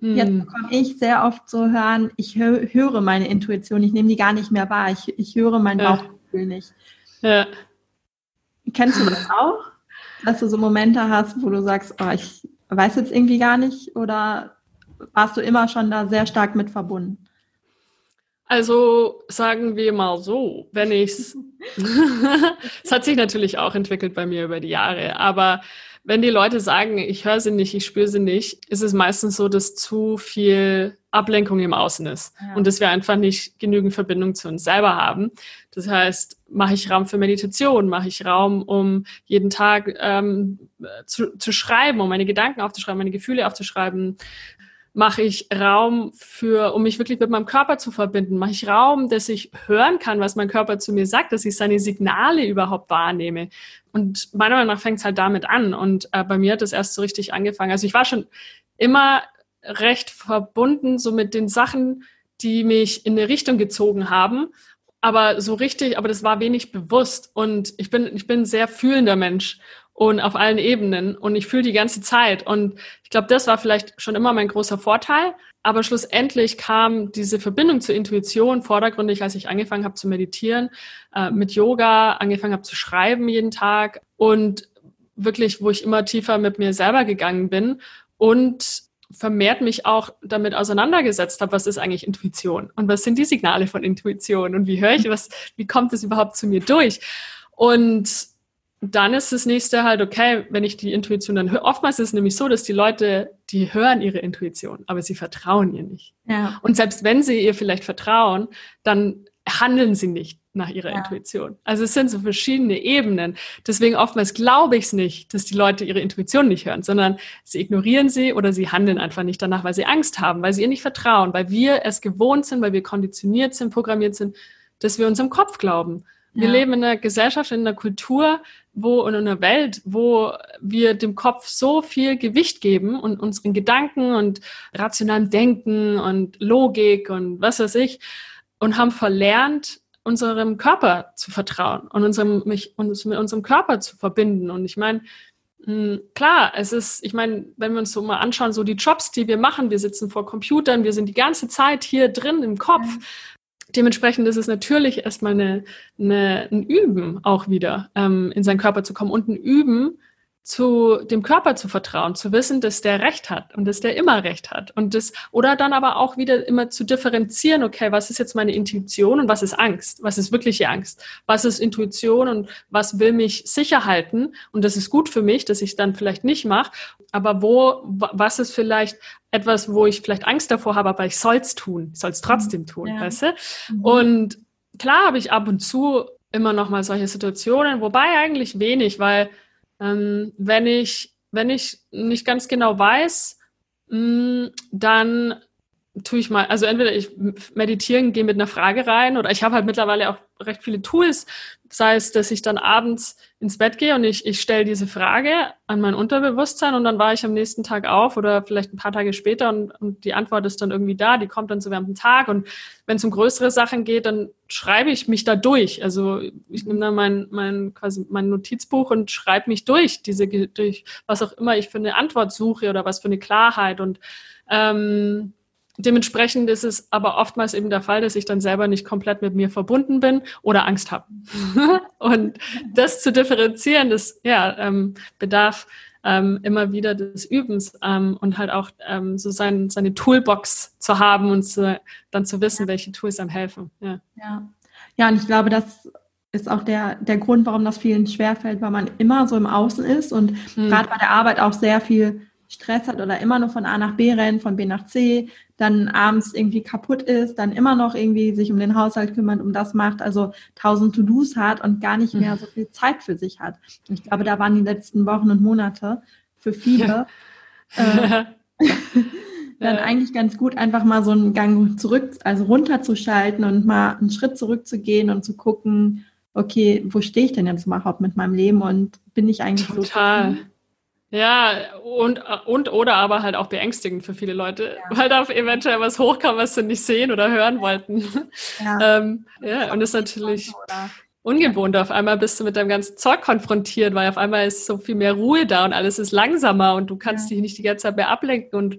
Hm. Jetzt bekomme ich sehr oft zu hören, ich hö höre meine Intuition, ich nehme die gar nicht mehr wahr, ich, ich höre mein Bauchgefühl ja. nicht. Ja. Kennst du das auch? Dass du so Momente hast, wo du sagst, oh, ich weiß jetzt irgendwie gar nicht oder warst du immer schon da sehr stark mit verbunden? Also sagen wir mal so, wenn ich's, es hat sich natürlich auch entwickelt bei mir über die Jahre, aber wenn die Leute sagen, ich höre sie nicht, ich spüre sie nicht, ist es meistens so, dass zu viel Ablenkung im Außen ist ja. und dass wir einfach nicht genügend Verbindung zu uns selber haben. Das heißt, mache ich Raum für Meditation, mache ich Raum, um jeden Tag ähm, zu, zu schreiben, um meine Gedanken aufzuschreiben, meine Gefühle aufzuschreiben, mache ich Raum für, um mich wirklich mit meinem Körper zu verbinden, mache ich Raum, dass ich hören kann, was mein Körper zu mir sagt, dass ich seine Signale überhaupt wahrnehme. Und meiner Meinung nach fängt es halt damit an. Und äh, bei mir hat es erst so richtig angefangen. Also ich war schon immer recht verbunden, so mit den Sachen, die mich in eine Richtung gezogen haben. Aber so richtig, aber das war wenig bewusst. Und ich bin, ich bin ein sehr fühlender Mensch und auf allen Ebenen und ich fühle die ganze Zeit. Und ich glaube, das war vielleicht schon immer mein großer Vorteil. Aber schlussendlich kam diese Verbindung zur Intuition vordergründig, als ich angefangen habe zu meditieren, äh, mit Yoga, angefangen habe zu schreiben jeden Tag und wirklich, wo ich immer tiefer mit mir selber gegangen bin und vermehrt mich auch damit auseinandergesetzt habe, was ist eigentlich Intuition und was sind die Signale von Intuition und wie höre ich was, wie kommt es überhaupt zu mir durch? Und dann ist das nächste halt, okay, wenn ich die Intuition dann höre. Oftmals ist es nämlich so, dass die Leute, die hören ihre Intuition, aber sie vertrauen ihr nicht. Ja. Und selbst wenn sie ihr vielleicht vertrauen, dann handeln sie nicht nach ihrer ja. Intuition. Also es sind so verschiedene Ebenen. Deswegen oftmals glaube ich es nicht, dass die Leute ihre Intuition nicht hören, sondern sie ignorieren sie oder sie handeln einfach nicht danach, weil sie Angst haben, weil sie ihr nicht vertrauen, weil wir es gewohnt sind, weil wir konditioniert sind, programmiert sind, dass wir unserem Kopf glauben. Wir leben in einer Gesellschaft, in einer Kultur, wo in einer Welt, wo wir dem Kopf so viel Gewicht geben und unseren Gedanken und rationalem Denken und Logik und was weiß ich und haben verlernt, unserem Körper zu vertrauen und unserem, mich, uns mit unserem Körper zu verbinden. Und ich meine, hm, Klar, es ist, ich meine, wenn wir uns so mal anschauen, so die Jobs, die wir machen, wir sitzen vor Computern, wir sind die ganze Zeit hier drin im Kopf, dementsprechend ist es natürlich erstmal eine, eine, ein Üben auch wieder, ähm, in seinen Körper zu kommen und ein Üben, zu dem Körper zu vertrauen, zu wissen, dass der Recht hat und dass der immer Recht hat und das oder dann aber auch wieder immer zu differenzieren, okay, was ist jetzt meine Intuition und was ist Angst? Was ist wirkliche Angst? Was ist Intuition und was will mich sicher halten und das ist gut für mich, dass ich es dann vielleicht nicht mache, aber wo was ist vielleicht etwas, wo ich vielleicht Angst davor habe, aber ich soll es tun, ich soll es trotzdem mhm. tun, ja. weißt du? Mhm. Und klar habe ich ab und zu immer noch mal solche Situationen, wobei eigentlich wenig, weil ähm, wenn ich, wenn ich nicht ganz genau weiß, mh, mm, dann tue ich mal, also entweder ich meditieren, gehe mit einer Frage rein oder ich habe halt mittlerweile auch recht viele Tools, sei es, dass ich dann abends ins Bett gehe und ich, ich stelle diese Frage an mein Unterbewusstsein und dann war ich am nächsten Tag auf oder vielleicht ein paar Tage später und, und die Antwort ist dann irgendwie da, die kommt dann so während dem Tag und wenn es um größere Sachen geht, dann schreibe ich mich da durch. Also ich nehme dann mein, mein, quasi mein Notizbuch und schreibe mich durch, diese, durch was auch immer ich für eine Antwort suche oder was für eine Klarheit und ähm, Dementsprechend ist es aber oftmals eben der Fall, dass ich dann selber nicht komplett mit mir verbunden bin oder Angst habe. und das zu differenzieren, das ja, ähm, bedarf ähm, immer wieder des Übens ähm, und halt auch ähm, so sein, seine Toolbox zu haben und zu, dann zu wissen, ja. welche Tools einem helfen. Ja. ja. Ja, und ich glaube, das ist auch der, der Grund, warum das vielen schwerfällt, weil man immer so im Außen ist und mhm. gerade bei der Arbeit auch sehr viel Stress hat oder immer nur von A nach B rennt, von B nach C, dann abends irgendwie kaputt ist, dann immer noch irgendwie sich um den Haushalt kümmert, um das macht, also tausend To-Dos hat und gar nicht mehr mhm. so viel Zeit für sich hat. Ich glaube, da waren die letzten Wochen und Monate für viele äh, dann eigentlich ganz gut, einfach mal so einen Gang zurück, also runterzuschalten und mal einen Schritt zurückzugehen und zu gucken, okay, wo stehe ich denn jetzt überhaupt mit meinem Leben und bin ich eigentlich Total. so ja, und, und oder aber halt auch beängstigend für viele Leute, ja. weil da eventuell was hochkam, was sie nicht sehen oder hören wollten. Ja, ähm, ja und das ist natürlich ungewohnt. Auf einmal bist du mit deinem ganzen Zeug konfrontiert, weil auf einmal ist so viel mehr Ruhe da und alles ist langsamer und du kannst ja. dich nicht die ganze Zeit mehr ablenken und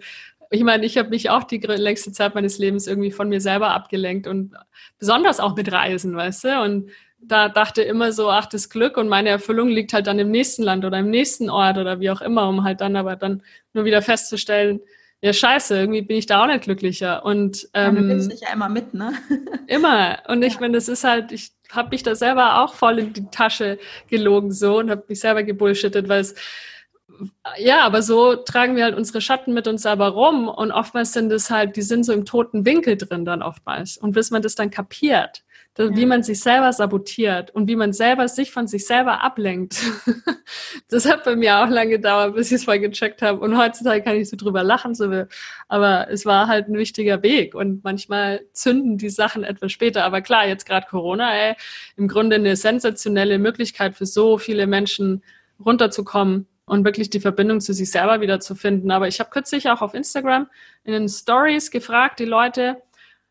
ich meine, ich habe mich auch die längste Zeit meines Lebens irgendwie von mir selber abgelenkt und besonders auch mit Reisen, weißt du? Und da dachte immer so, ach, das Glück und meine Erfüllung liegt halt dann im nächsten Land oder im nächsten Ort oder wie auch immer, um halt dann aber dann nur wieder festzustellen, ja, scheiße, irgendwie bin ich da auch nicht glücklicher. Und ähm, ja, du nimmst dich ja immer mit, ne? immer. Und ich ja. meine, das ist halt, ich habe mich da selber auch voll in die Tasche gelogen so und habe mich selber gebullshittet, weil es ja, aber so tragen wir halt unsere Schatten mit uns selber rum und oftmals sind es halt, die sind so im toten Winkel drin dann oftmals. Und bis man das dann kapiert, ja. wie man sich selber sabotiert und wie man selber sich von sich selber ablenkt. das hat bei mir auch lange gedauert, bis ich es mal gecheckt habe. Und heutzutage kann ich so drüber lachen, so will. aber es war halt ein wichtiger Weg. Und manchmal zünden die Sachen etwas später. Aber klar, jetzt gerade Corona, ey, im Grunde eine sensationelle Möglichkeit für so viele Menschen runterzukommen und wirklich die Verbindung zu sich selber wieder zu finden. Aber ich habe kürzlich auch auf Instagram in den Stories gefragt, die Leute,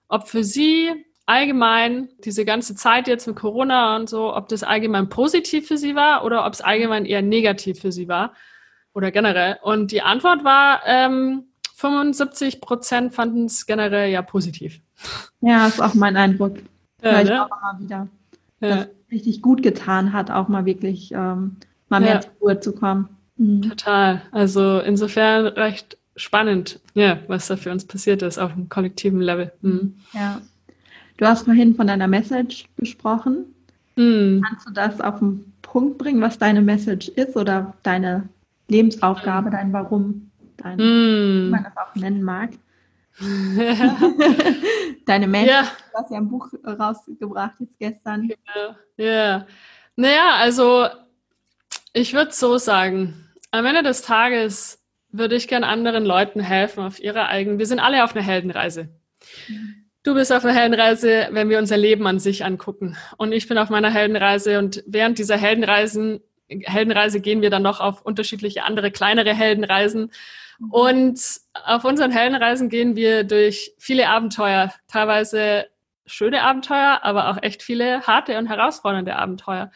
ob für sie allgemein diese ganze Zeit jetzt mit Corona und so, ob das allgemein positiv für sie war oder ob es allgemein eher negativ für sie war oder generell. Und die Antwort war, ähm, 75 Prozent fanden es generell ja positiv. Ja, ist auch mein Eindruck. Ja, ne? auch immer wieder. Ja. Dass es richtig gut getan hat, auch mal wirklich ähm, mal mehr ja. zur Ruhe zu kommen. Mhm. Total. Also insofern recht spannend, ja, was da für uns passiert ist auf einem kollektiven Level. Mhm. Ja. Du hast vorhin von deiner Message gesprochen. Mhm. Kannst du das auf den Punkt bringen, was deine Message ist oder deine Lebensaufgabe, dein Warum, dein, mhm. wie man das auch nennen mag? deine Message, ja. du hast ja ein Buch rausgebracht jetzt gestern. Ja, ja. Naja, also ich würde so sagen, am Ende des Tages würde ich gern anderen Leuten helfen auf ihrer eigenen. Wir sind alle auf einer Heldenreise. Du bist auf einer Heldenreise, wenn wir unser Leben an sich angucken. Und ich bin auf meiner Heldenreise. Und während dieser Heldenreisen, Heldenreise gehen wir dann noch auf unterschiedliche andere kleinere Heldenreisen. Und auf unseren Heldenreisen gehen wir durch viele Abenteuer, teilweise schöne Abenteuer, aber auch echt viele harte und herausfordernde Abenteuer.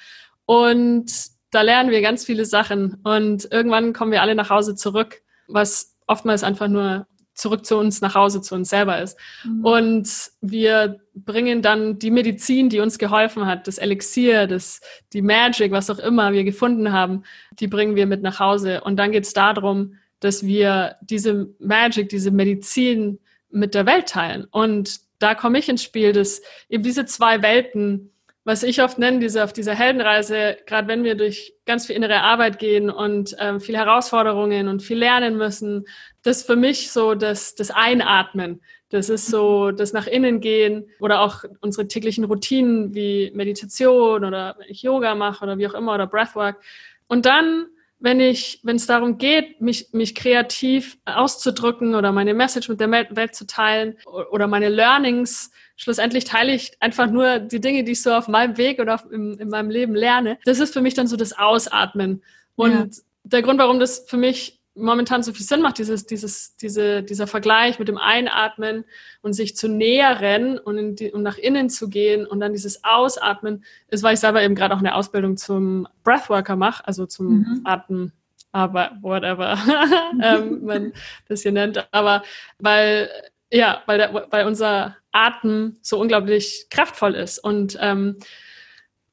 Und da lernen wir ganz viele Sachen und irgendwann kommen wir alle nach Hause zurück, was oftmals einfach nur zurück zu uns nach Hause, zu uns selber ist. Mhm. Und wir bringen dann die Medizin, die uns geholfen hat, das Elixier, das, die Magic, was auch immer wir gefunden haben, die bringen wir mit nach Hause. Und dann geht es darum, dass wir diese Magic, diese Medizin mit der Welt teilen. Und da komme ich ins Spiel, dass eben diese zwei Welten was ich oft nenne, diese auf dieser Heldenreise, gerade wenn wir durch ganz viel innere Arbeit gehen und ähm, viele Herausforderungen und viel lernen müssen, das ist für mich so das, das Einatmen. Das ist so das nach innen gehen oder auch unsere täglichen Routinen wie Meditation oder wenn ich Yoga mache oder wie auch immer oder Breathwork. Und dann, wenn ich, wenn es darum geht, mich, mich kreativ auszudrücken oder meine Message mit der Welt zu teilen oder meine Learnings schlussendlich teile ich einfach nur die Dinge, die ich so auf meinem Weg oder auf, in, in meinem Leben lerne. Das ist für mich dann so das Ausatmen. Und ja. der Grund, warum das für mich momentan so viel Sinn macht, dieses, dieses, diese, dieser Vergleich mit dem Einatmen und sich zu nähern und, die, und nach innen zu gehen und dann dieses Ausatmen, ist, weil ich selber eben gerade auch eine Ausbildung zum Breathworker mache, also zum mhm. Atmen, aber whatever ähm, man das hier nennt. Aber weil ja, weil, der, weil unser Atem so unglaublich kraftvoll ist und, ähm,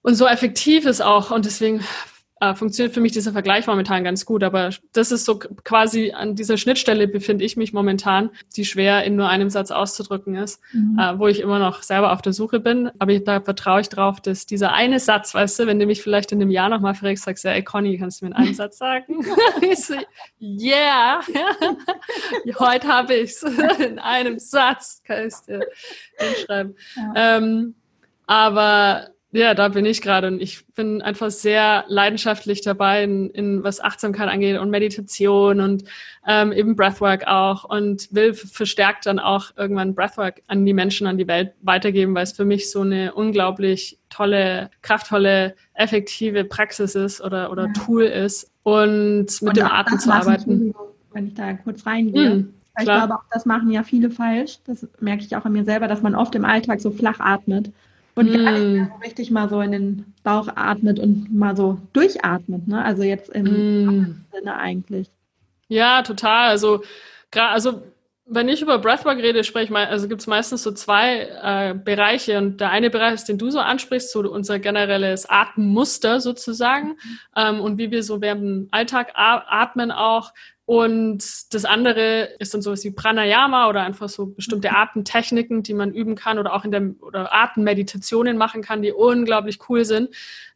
und so effektiv ist auch. Und deswegen äh, funktioniert für mich dieser Vergleich momentan ganz gut. Aber das ist so quasi an dieser Schnittstelle befinde ich mich momentan, die schwer in nur einem Satz auszudrücken ist, mhm. äh, wo ich immer noch selber auf der Suche bin. Aber ich, da vertraue ich drauf, dass dieser eine Satz, weißt du, wenn du mich vielleicht in einem Jahr nochmal fragst, sagst du, ey Conny, kannst du mir in einem Satz sagen? ich so, yeah, heute habe ich's in einem Satz, kann ich es dir hinschreiben. Ja. Ähm, aber ja, da bin ich gerade und ich bin einfach sehr leidenschaftlich dabei, in, in was Achtsamkeit angeht und Meditation und ähm, eben Breathwork auch und will verstärkt dann auch irgendwann Breathwork an die Menschen, an die Welt weitergeben, weil es für mich so eine unglaublich tolle, kraftvolle, effektive Praxis ist oder, oder ja. Tool ist und mit und dem Atem zu arbeiten. Wenn ich da kurz reingehe. Hm, ich glaube, auch das machen ja viele falsch. Das merke ich auch an mir selber, dass man oft im Alltag so flach atmet und gar nicht mm. so richtig mal so in den Bauch atmet und mal so durchatmet, ne? Also jetzt im mm. Sinne eigentlich. Ja, total. Also, also wenn ich über Breathwork rede, spreche ich mal, also gibt es meistens so zwei äh, Bereiche und der eine Bereich ist, den du so ansprichst, so unser generelles Atemmuster sozusagen mhm. ähm, und wie wir so während dem Alltag atmen auch. Und das andere ist dann sowas wie Pranayama oder einfach so bestimmte mhm. Atemtechniken, die man üben kann oder auch in der oder Atemmeditationen machen kann, die unglaublich cool sind.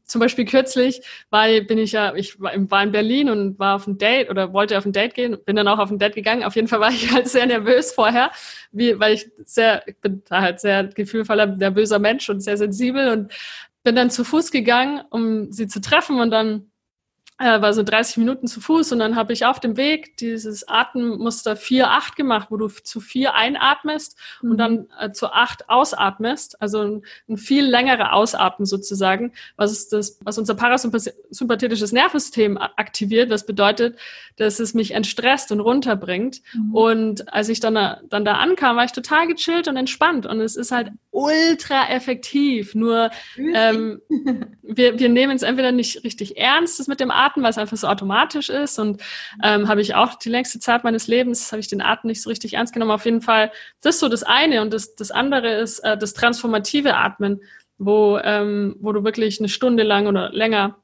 Zum Beispiel kürzlich war, bin ich ja, ich war in Berlin und war auf ein Date oder wollte auf ein Date gehen, bin dann auch auf ein Date gegangen. Auf jeden Fall war ich halt sehr nervös vorher, wie, weil ich sehr, ich bin da halt sehr gefühlvoller, nervöser Mensch und sehr sensibel und bin dann zu Fuß gegangen, um sie zu treffen und dann war so 30 Minuten zu Fuß und dann habe ich auf dem Weg dieses Atemmuster 4-8 gemacht, wo du zu 4 einatmest mhm. und dann äh, zu 8 ausatmest, also ein, ein, viel längerer Ausatmen sozusagen, was ist das, was unser parasympathetisches Nervensystem aktiviert, was bedeutet, dass es mich entstresst und runterbringt. Mhm. Und als ich dann, dann da ankam, war ich total gechillt und entspannt und es ist halt ultra effektiv, nur ähm, wir, wir nehmen es entweder nicht richtig ernst, das mit dem Atmen, Atem, weil es einfach so automatisch ist. Und ähm, habe ich auch die längste Zeit meines Lebens, habe ich den Atem nicht so richtig ernst genommen. Auf jeden Fall, das ist so das eine. Und das, das andere ist äh, das transformative Atmen, wo, ähm, wo du wirklich eine Stunde lang oder länger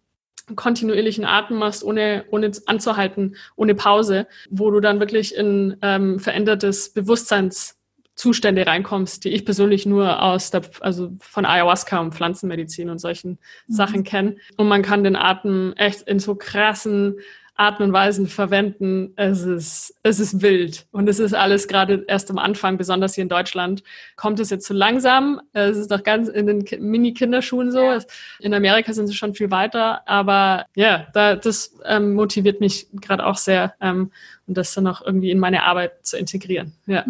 kontinuierlichen Atem machst, ohne, ohne anzuhalten, ohne Pause, wo du dann wirklich in ähm, verändertes Bewusstseins Zustände reinkommst, die ich persönlich nur aus der, also von Ayahuasca und Pflanzenmedizin und solchen mhm. Sachen kenne. Und man kann den Atem echt in so krassen Art und Weisen verwenden. Es ist, es ist wild. Und es ist alles gerade erst am Anfang, besonders hier in Deutschland, kommt es jetzt so langsam. Es ist noch ganz in den Mini-Kinderschuhen so. Ja. In Amerika sind sie schon viel weiter. Aber ja, da, das ähm, motiviert mich gerade auch sehr, ähm, und das dann auch irgendwie in meine Arbeit zu integrieren. Ja.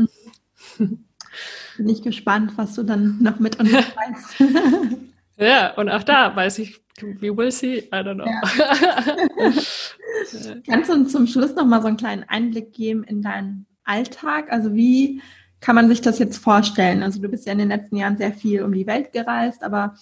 Bin ich gespannt, was du dann noch mit uns weißt. ja, und auch da weiß ich, we will see, I don't know. Ja. Kannst du uns zum Schluss noch mal so einen kleinen Einblick geben in deinen Alltag? Also wie kann man sich das jetzt vorstellen? Also du bist ja in den letzten Jahren sehr viel um die Welt gereist, aber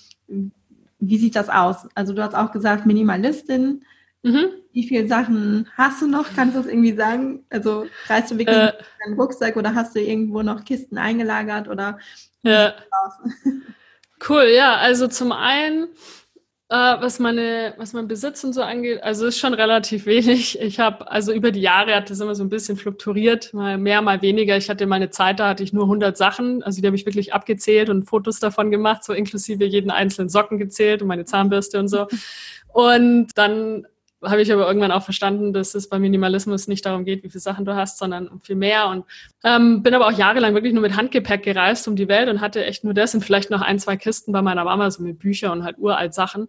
wie sieht das aus? Also du hast auch gesagt, Minimalistin. Mhm. Wie viele Sachen hast du noch? Kannst du es irgendwie sagen? Also reist du wirklich äh, deinen Rucksack oder hast du irgendwo noch Kisten eingelagert oder? Ja. Cool, ja. Also zum einen, äh, was meine, was mein Besitz und so angeht, also ist schon relativ wenig. Ich habe, also über die Jahre hat das immer so ein bisschen fluktuiert, mal mehr, mal weniger. Ich hatte mal eine Zeit, da hatte ich nur 100 Sachen, also die habe ich wirklich abgezählt und Fotos davon gemacht, so inklusive jeden einzelnen Socken gezählt und meine Zahnbürste und so. Und dann habe ich aber irgendwann auch verstanden, dass es beim Minimalismus nicht darum geht, wie viele Sachen du hast, sondern um viel mehr. Und ähm, bin aber auch jahrelang wirklich nur mit Handgepäck gereist um die Welt und hatte echt nur das und vielleicht noch ein, zwei Kisten bei meiner Mama, so mit Büchern und halt uralt Sachen.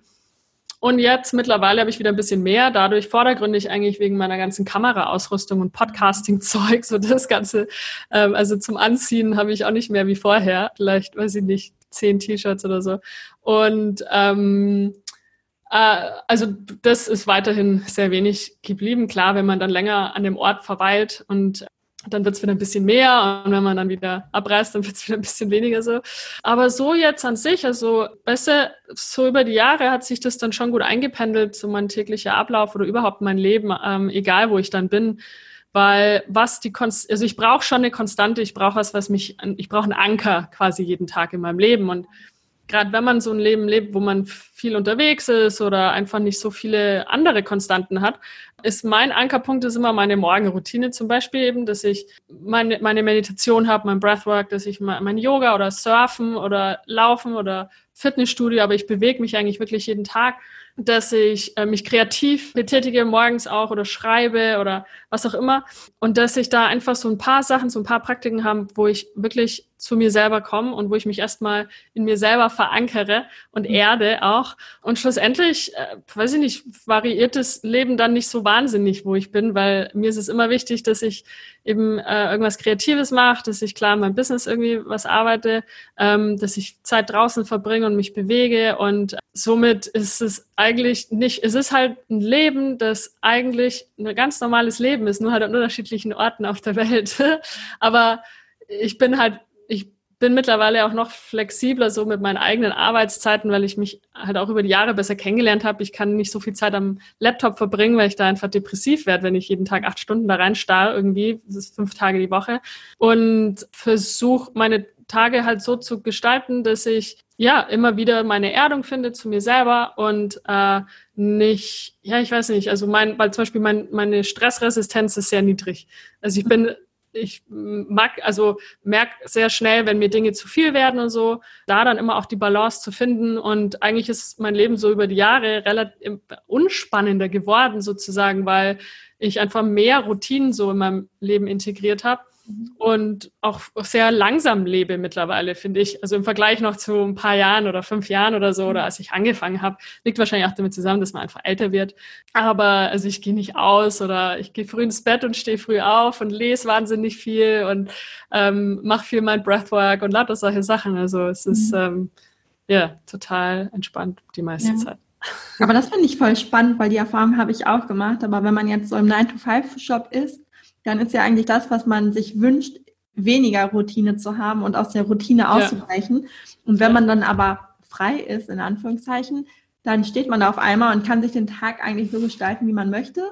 Und jetzt mittlerweile habe ich wieder ein bisschen mehr, dadurch vordergründig eigentlich wegen meiner ganzen Kameraausrüstung und Podcasting-Zeug, so das Ganze. Ähm, also zum Anziehen habe ich auch nicht mehr wie vorher, vielleicht, weiß ich nicht, zehn T-Shirts oder so. Und ähm, äh, also das ist weiterhin sehr wenig geblieben. Klar, wenn man dann länger an dem Ort verweilt und dann wird es wieder ein bisschen mehr und wenn man dann wieder abreist, dann wird es wieder ein bisschen weniger so. Aber so jetzt an sich, also besser, so über die Jahre hat sich das dann schon gut eingependelt, so mein täglicher Ablauf oder überhaupt mein Leben, ähm, egal wo ich dann bin. Weil was die Konst also ich brauche schon eine Konstante, ich brauche was, was mich, ich brauche einen Anker quasi jeden Tag in meinem Leben und gerade wenn man so ein Leben lebt, wo man viel unterwegs ist oder einfach nicht so viele andere Konstanten hat, ist mein Ankerpunkt ist immer meine Morgenroutine zum Beispiel eben, dass ich meine, meine Meditation habe, mein Breathwork, dass ich mein Yoga oder Surfen oder Laufen oder Fitnessstudio, aber ich bewege mich eigentlich wirklich jeden Tag dass ich äh, mich kreativ betätige morgens auch oder schreibe oder was auch immer und dass ich da einfach so ein paar Sachen, so ein paar Praktiken habe, wo ich wirklich zu mir selber komme und wo ich mich erstmal in mir selber verankere und mhm. erde auch. Und schlussendlich, äh, weiß ich nicht, variiert das Leben dann nicht so wahnsinnig, wo ich bin, weil mir ist es immer wichtig, dass ich eben äh, irgendwas Kreatives mache, dass ich klar in meinem Business irgendwie was arbeite, ähm, dass ich Zeit draußen verbringe und mich bewege. Und somit ist es eigentlich nicht, es ist halt ein Leben, das eigentlich ein ganz normales Leben ist, nur halt an unterschiedlichen Orten auf der Welt. Aber ich bin halt bin mittlerweile auch noch flexibler so mit meinen eigenen Arbeitszeiten, weil ich mich halt auch über die Jahre besser kennengelernt habe. Ich kann nicht so viel Zeit am Laptop verbringen, weil ich da einfach depressiv werde, wenn ich jeden Tag acht Stunden da rein starre irgendwie. Das ist fünf Tage die Woche. Und versuche meine Tage halt so zu gestalten, dass ich ja immer wieder meine Erdung finde zu mir selber und äh, nicht, ja, ich weiß nicht, also mein, weil zum Beispiel mein, meine Stressresistenz ist sehr niedrig. Also ich bin ich mag, also merke sehr schnell, wenn mir Dinge zu viel werden und so, da dann immer auch die Balance zu finden. Und eigentlich ist mein Leben so über die Jahre relativ unspannender geworden, sozusagen, weil ich einfach mehr Routinen so in meinem Leben integriert habe und auch sehr langsam lebe mittlerweile, finde ich. Also im Vergleich noch zu ein paar Jahren oder fünf Jahren oder so, oder als ich angefangen habe, liegt wahrscheinlich auch damit zusammen, dass man einfach älter wird. Aber also ich gehe nicht aus oder ich gehe früh ins Bett und stehe früh auf und lese wahnsinnig viel und ähm, mache viel mein Breathwork und lauter solche Sachen. Also es ist mhm. ähm, ja total entspannt die meiste ja. Zeit. Aber das finde ich voll spannend, weil die Erfahrung habe ich auch gemacht. Aber wenn man jetzt so im 9-to-5-Shop ist, dann ist ja eigentlich das, was man sich wünscht, weniger Routine zu haben und aus der Routine auszubrechen. Ja. Und wenn man dann aber frei ist, in Anführungszeichen, dann steht man da auf einmal und kann sich den Tag eigentlich so gestalten, wie man möchte.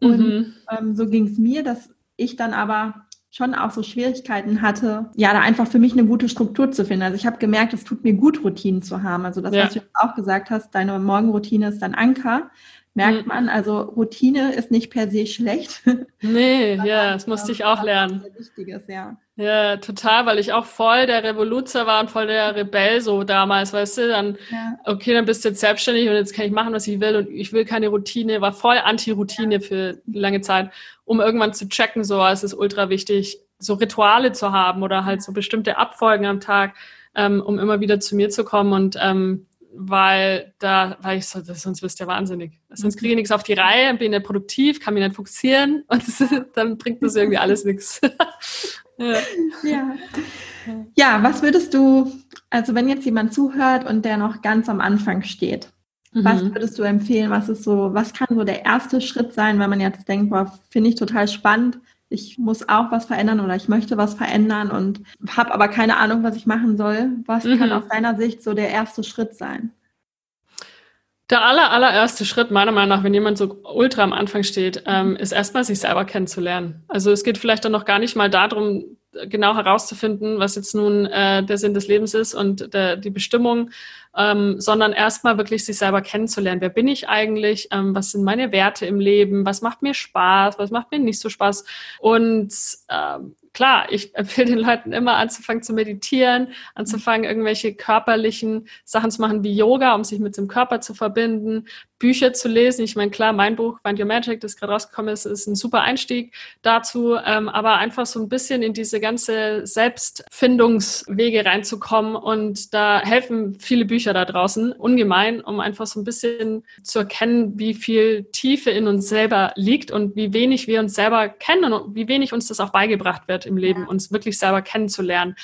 Und mhm. ähm, so ging es mir, dass ich dann aber schon auch so Schwierigkeiten hatte, ja, da einfach für mich eine gute Struktur zu finden. Also ich habe gemerkt, es tut mir gut, Routinen zu haben. Also das, ja. was du auch gesagt hast, deine Morgenroutine ist dein Anker merkt mhm. man, also Routine ist nicht per se schlecht. Nee, ja, das musste ich auch lernen. Wichtiges, ja. Ja, total, weil ich auch voll der Revoluzer war und voll der Rebell so damals, weißt du, dann, ja. okay, dann bist du jetzt selbstständig und jetzt kann ich machen, was ich will und ich will keine Routine, war voll Anti-Routine ja. für lange Zeit, um irgendwann zu checken, so, es ist ultra wichtig, so Rituale zu haben oder halt so bestimmte Abfolgen am Tag, ähm, um immer wieder zu mir zu kommen und ähm, weil da, weil ich so, sonst wirst du ja wahnsinnig. Sonst kriege ich nichts auf die Reihe, bin nicht produktiv, kann mich nicht fokussieren und dann bringt das irgendwie alles nichts. ja. ja. Ja, was würdest du, also wenn jetzt jemand zuhört und der noch ganz am Anfang steht, mhm. was würdest du empfehlen? Was ist so, was kann so der erste Schritt sein, wenn man jetzt denkt, boah, finde ich total spannend, ich muss auch was verändern oder ich möchte was verändern und habe aber keine Ahnung, was ich machen soll. Was mhm. kann aus deiner Sicht so der erste Schritt sein? Der aller, allererste Schritt, meiner Meinung nach, wenn jemand so ultra am Anfang steht, ähm, ist erstmal sich selber kennenzulernen. Also es geht vielleicht dann noch gar nicht mal darum, genau herauszufinden, was jetzt nun äh, der Sinn des Lebens ist und der, die Bestimmung, ähm, sondern erstmal wirklich sich selber kennenzulernen. Wer bin ich eigentlich? Ähm, was sind meine Werte im Leben? Was macht mir Spaß? Was macht mir nicht so Spaß? Und ähm, klar, ich empfehle den Leuten immer anzufangen zu meditieren, anzufangen irgendwelche körperlichen Sachen zu machen wie Yoga, um sich mit dem Körper zu verbinden, Bücher zu lesen. Ich meine, klar, mein Buch Find Your Magic, das gerade rausgekommen ist, ist ein super Einstieg dazu, ähm, aber einfach so ein bisschen in diese ganze Selbstfindungswege reinzukommen und da helfen viele Bücher da draußen ungemein, um einfach so ein bisschen zu erkennen, wie viel Tiefe in uns selber liegt und wie wenig wir uns selber kennen und wie wenig uns das auch beigebracht wird im Leben, uns wirklich selber kennenzulernen.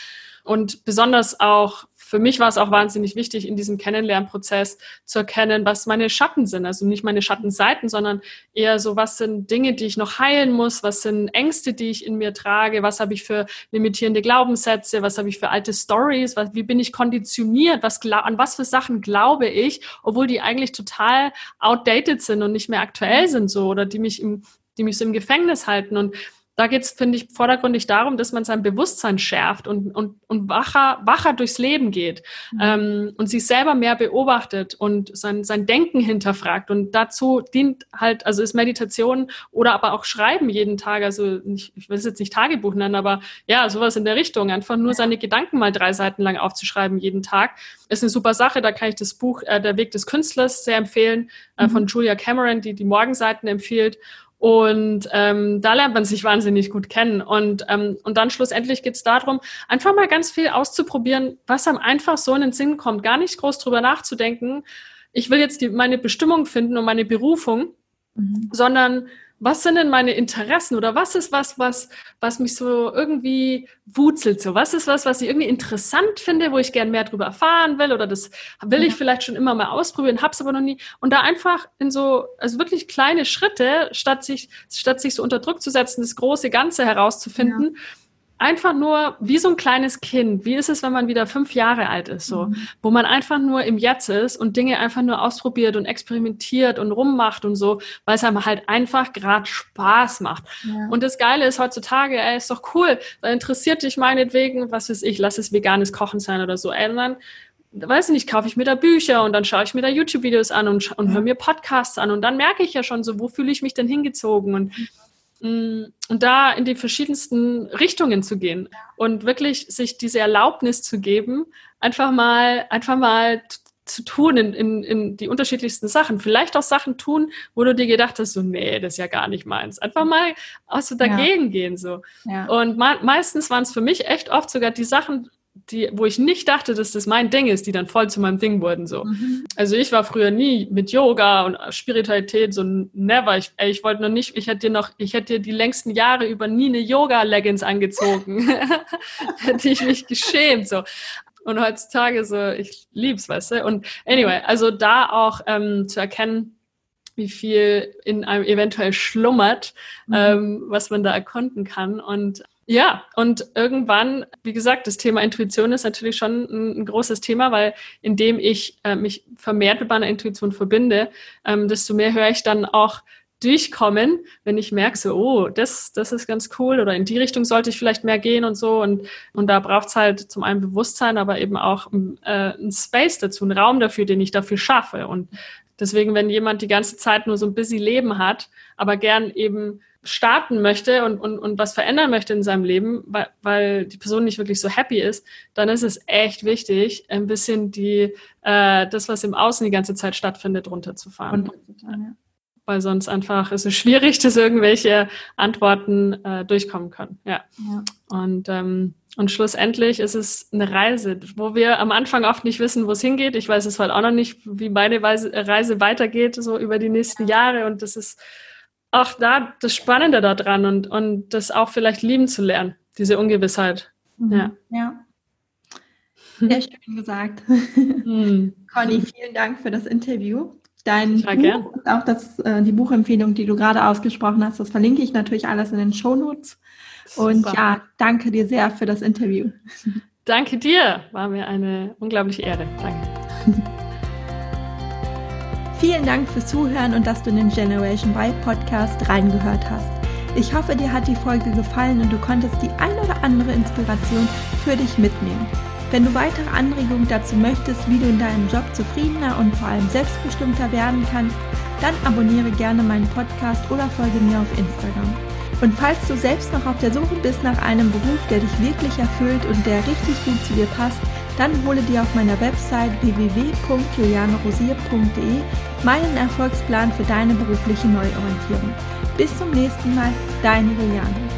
Und besonders auch für mich war es auch wahnsinnig wichtig, in diesem Kennenlernprozess zu erkennen, was meine Schatten sind. Also nicht meine Schattenseiten, sondern eher so, was sind Dinge, die ich noch heilen muss, was sind Ängste, die ich in mir trage, was habe ich für limitierende Glaubenssätze, was habe ich für alte Stories, wie bin ich konditioniert, was, an was für Sachen glaube ich, obwohl die eigentlich total outdated sind und nicht mehr aktuell sind so oder die mich im, die mich so im Gefängnis halten. Und da geht es, finde ich, vordergründig darum, dass man sein Bewusstsein schärft und, und, und wacher, wacher durchs Leben geht mhm. ähm, und sich selber mehr beobachtet und sein, sein Denken hinterfragt. Und dazu dient halt, also ist Meditation oder aber auch Schreiben jeden Tag, also nicht, ich will es jetzt nicht Tagebuch nennen, aber ja, sowas in der Richtung, einfach nur seine Gedanken mal drei Seiten lang aufzuschreiben jeden Tag, ist eine super Sache. Da kann ich das Buch äh, Der Weg des Künstlers sehr empfehlen, äh, mhm. von Julia Cameron, die die Morgenseiten empfiehlt. Und ähm, da lernt man sich wahnsinnig gut kennen. Und, ähm, und dann schlussendlich geht es darum, einfach mal ganz viel auszuprobieren, was einem einfach so in den Sinn kommt. Gar nicht groß drüber nachzudenken. Ich will jetzt die, meine Bestimmung finden und meine Berufung, mhm. sondern was sind denn meine Interessen oder was ist was, was, was mich so irgendwie wurzelt so? Was ist was, was ich irgendwie interessant finde, wo ich gern mehr darüber erfahren will oder das will ja. ich vielleicht schon immer mal ausprobieren, hab's aber noch nie. Und da einfach in so, also wirklich kleine Schritte, statt sich, statt sich so unter Druck zu setzen, das große Ganze herauszufinden. Ja einfach nur wie so ein kleines Kind. Wie ist es, wenn man wieder fünf Jahre alt ist, so, mhm. wo man einfach nur im Jetzt ist und Dinge einfach nur ausprobiert und experimentiert und rummacht und so, weil es einem halt einfach gerade Spaß macht. Ja. Und das Geile ist heutzutage, ey, ist doch cool, da interessiert dich meinetwegen, was weiß ich, lass es veganes Kochen sein oder so, ey, und dann weiß ich nicht, kaufe ich mir da Bücher und dann schaue ich mir da YouTube-Videos an und, und höre mir Podcasts an und dann merke ich ja schon so, wo fühle ich mich denn hingezogen und mhm. Und da in die verschiedensten Richtungen zu gehen und wirklich sich diese Erlaubnis zu geben, einfach mal, einfach mal zu tun in, in, in die unterschiedlichsten Sachen. Vielleicht auch Sachen tun, wo du dir gedacht hast, so, nee, das ist ja gar nicht meins. Einfach mal aus so dagegen ja. gehen, so. Ja. Und me meistens waren es für mich echt oft sogar die Sachen, die, wo ich nicht dachte, dass das mein Ding ist, die dann voll zu meinem Ding wurden. So. Mhm. Also ich war früher nie mit Yoga und Spiritualität so never. Ich, ey, ich wollte noch nicht, ich hätte dir noch, ich hätte dir die längsten Jahre über nie eine Yoga-Leggings angezogen. hätte ich mich geschämt. So. Und heutzutage so, ich lieb's, weißt du? Und anyway, also da auch ähm, zu erkennen, wie viel in einem eventuell schlummert, mhm. ähm, was man da erkunden kann. Und ja, und irgendwann, wie gesagt, das Thema Intuition ist natürlich schon ein, ein großes Thema, weil indem ich äh, mich vermehrt mit meiner Intuition verbinde, ähm, desto mehr höre ich dann auch durchkommen, wenn ich merke, so, oh, das, das ist ganz cool oder in die Richtung sollte ich vielleicht mehr gehen und so. Und, und da braucht es halt zum einen Bewusstsein, aber eben auch äh, ein Space dazu, einen Raum dafür, den ich dafür schaffe. Und deswegen, wenn jemand die ganze Zeit nur so ein busy Leben hat, aber gern eben starten möchte und, und, und was verändern möchte in seinem Leben, weil, weil die Person nicht wirklich so happy ist, dann ist es echt wichtig, ein bisschen die, äh, das, was im Außen die ganze Zeit stattfindet, runterzufahren. runterzufahren ja. Weil sonst einfach ist es schwierig, dass irgendwelche Antworten äh, durchkommen können. Ja. ja. Und, ähm, und schlussendlich ist es eine Reise, wo wir am Anfang oft nicht wissen, wo es hingeht. Ich weiß es halt auch noch nicht, wie meine Reise weitergeht, so über die nächsten Jahre. Und das ist auch da das Spannende daran und, und das auch vielleicht lieben zu lernen, diese Ungewissheit. Mhm. Ja. ja. Sehr schön gesagt. Mhm. Conny, vielen Dank für das Interview. Dein ja, Buch gern. und auch das, äh, die Buchempfehlung, die du gerade ausgesprochen hast, das verlinke ich natürlich alles in den Shownotes. Und ja, danke dir sehr für das Interview. Danke dir. War mir eine unglaubliche Ehre. Danke. Vielen Dank fürs Zuhören und dass du in den Generation Y Podcast reingehört hast. Ich hoffe, dir hat die Folge gefallen und du konntest die ein oder andere Inspiration für dich mitnehmen. Wenn du weitere Anregungen dazu möchtest, wie du in deinem Job zufriedener und vor allem selbstbestimmter werden kannst, dann abonniere gerne meinen Podcast oder folge mir auf Instagram. Und falls du selbst noch auf der Suche bist nach einem Beruf, der dich wirklich erfüllt und der richtig gut zu dir passt, dann hole dir auf meiner Website www.julianerosier.de meinen Erfolgsplan für deine berufliche Neuorientierung. Bis zum nächsten Mal, deine Juliane.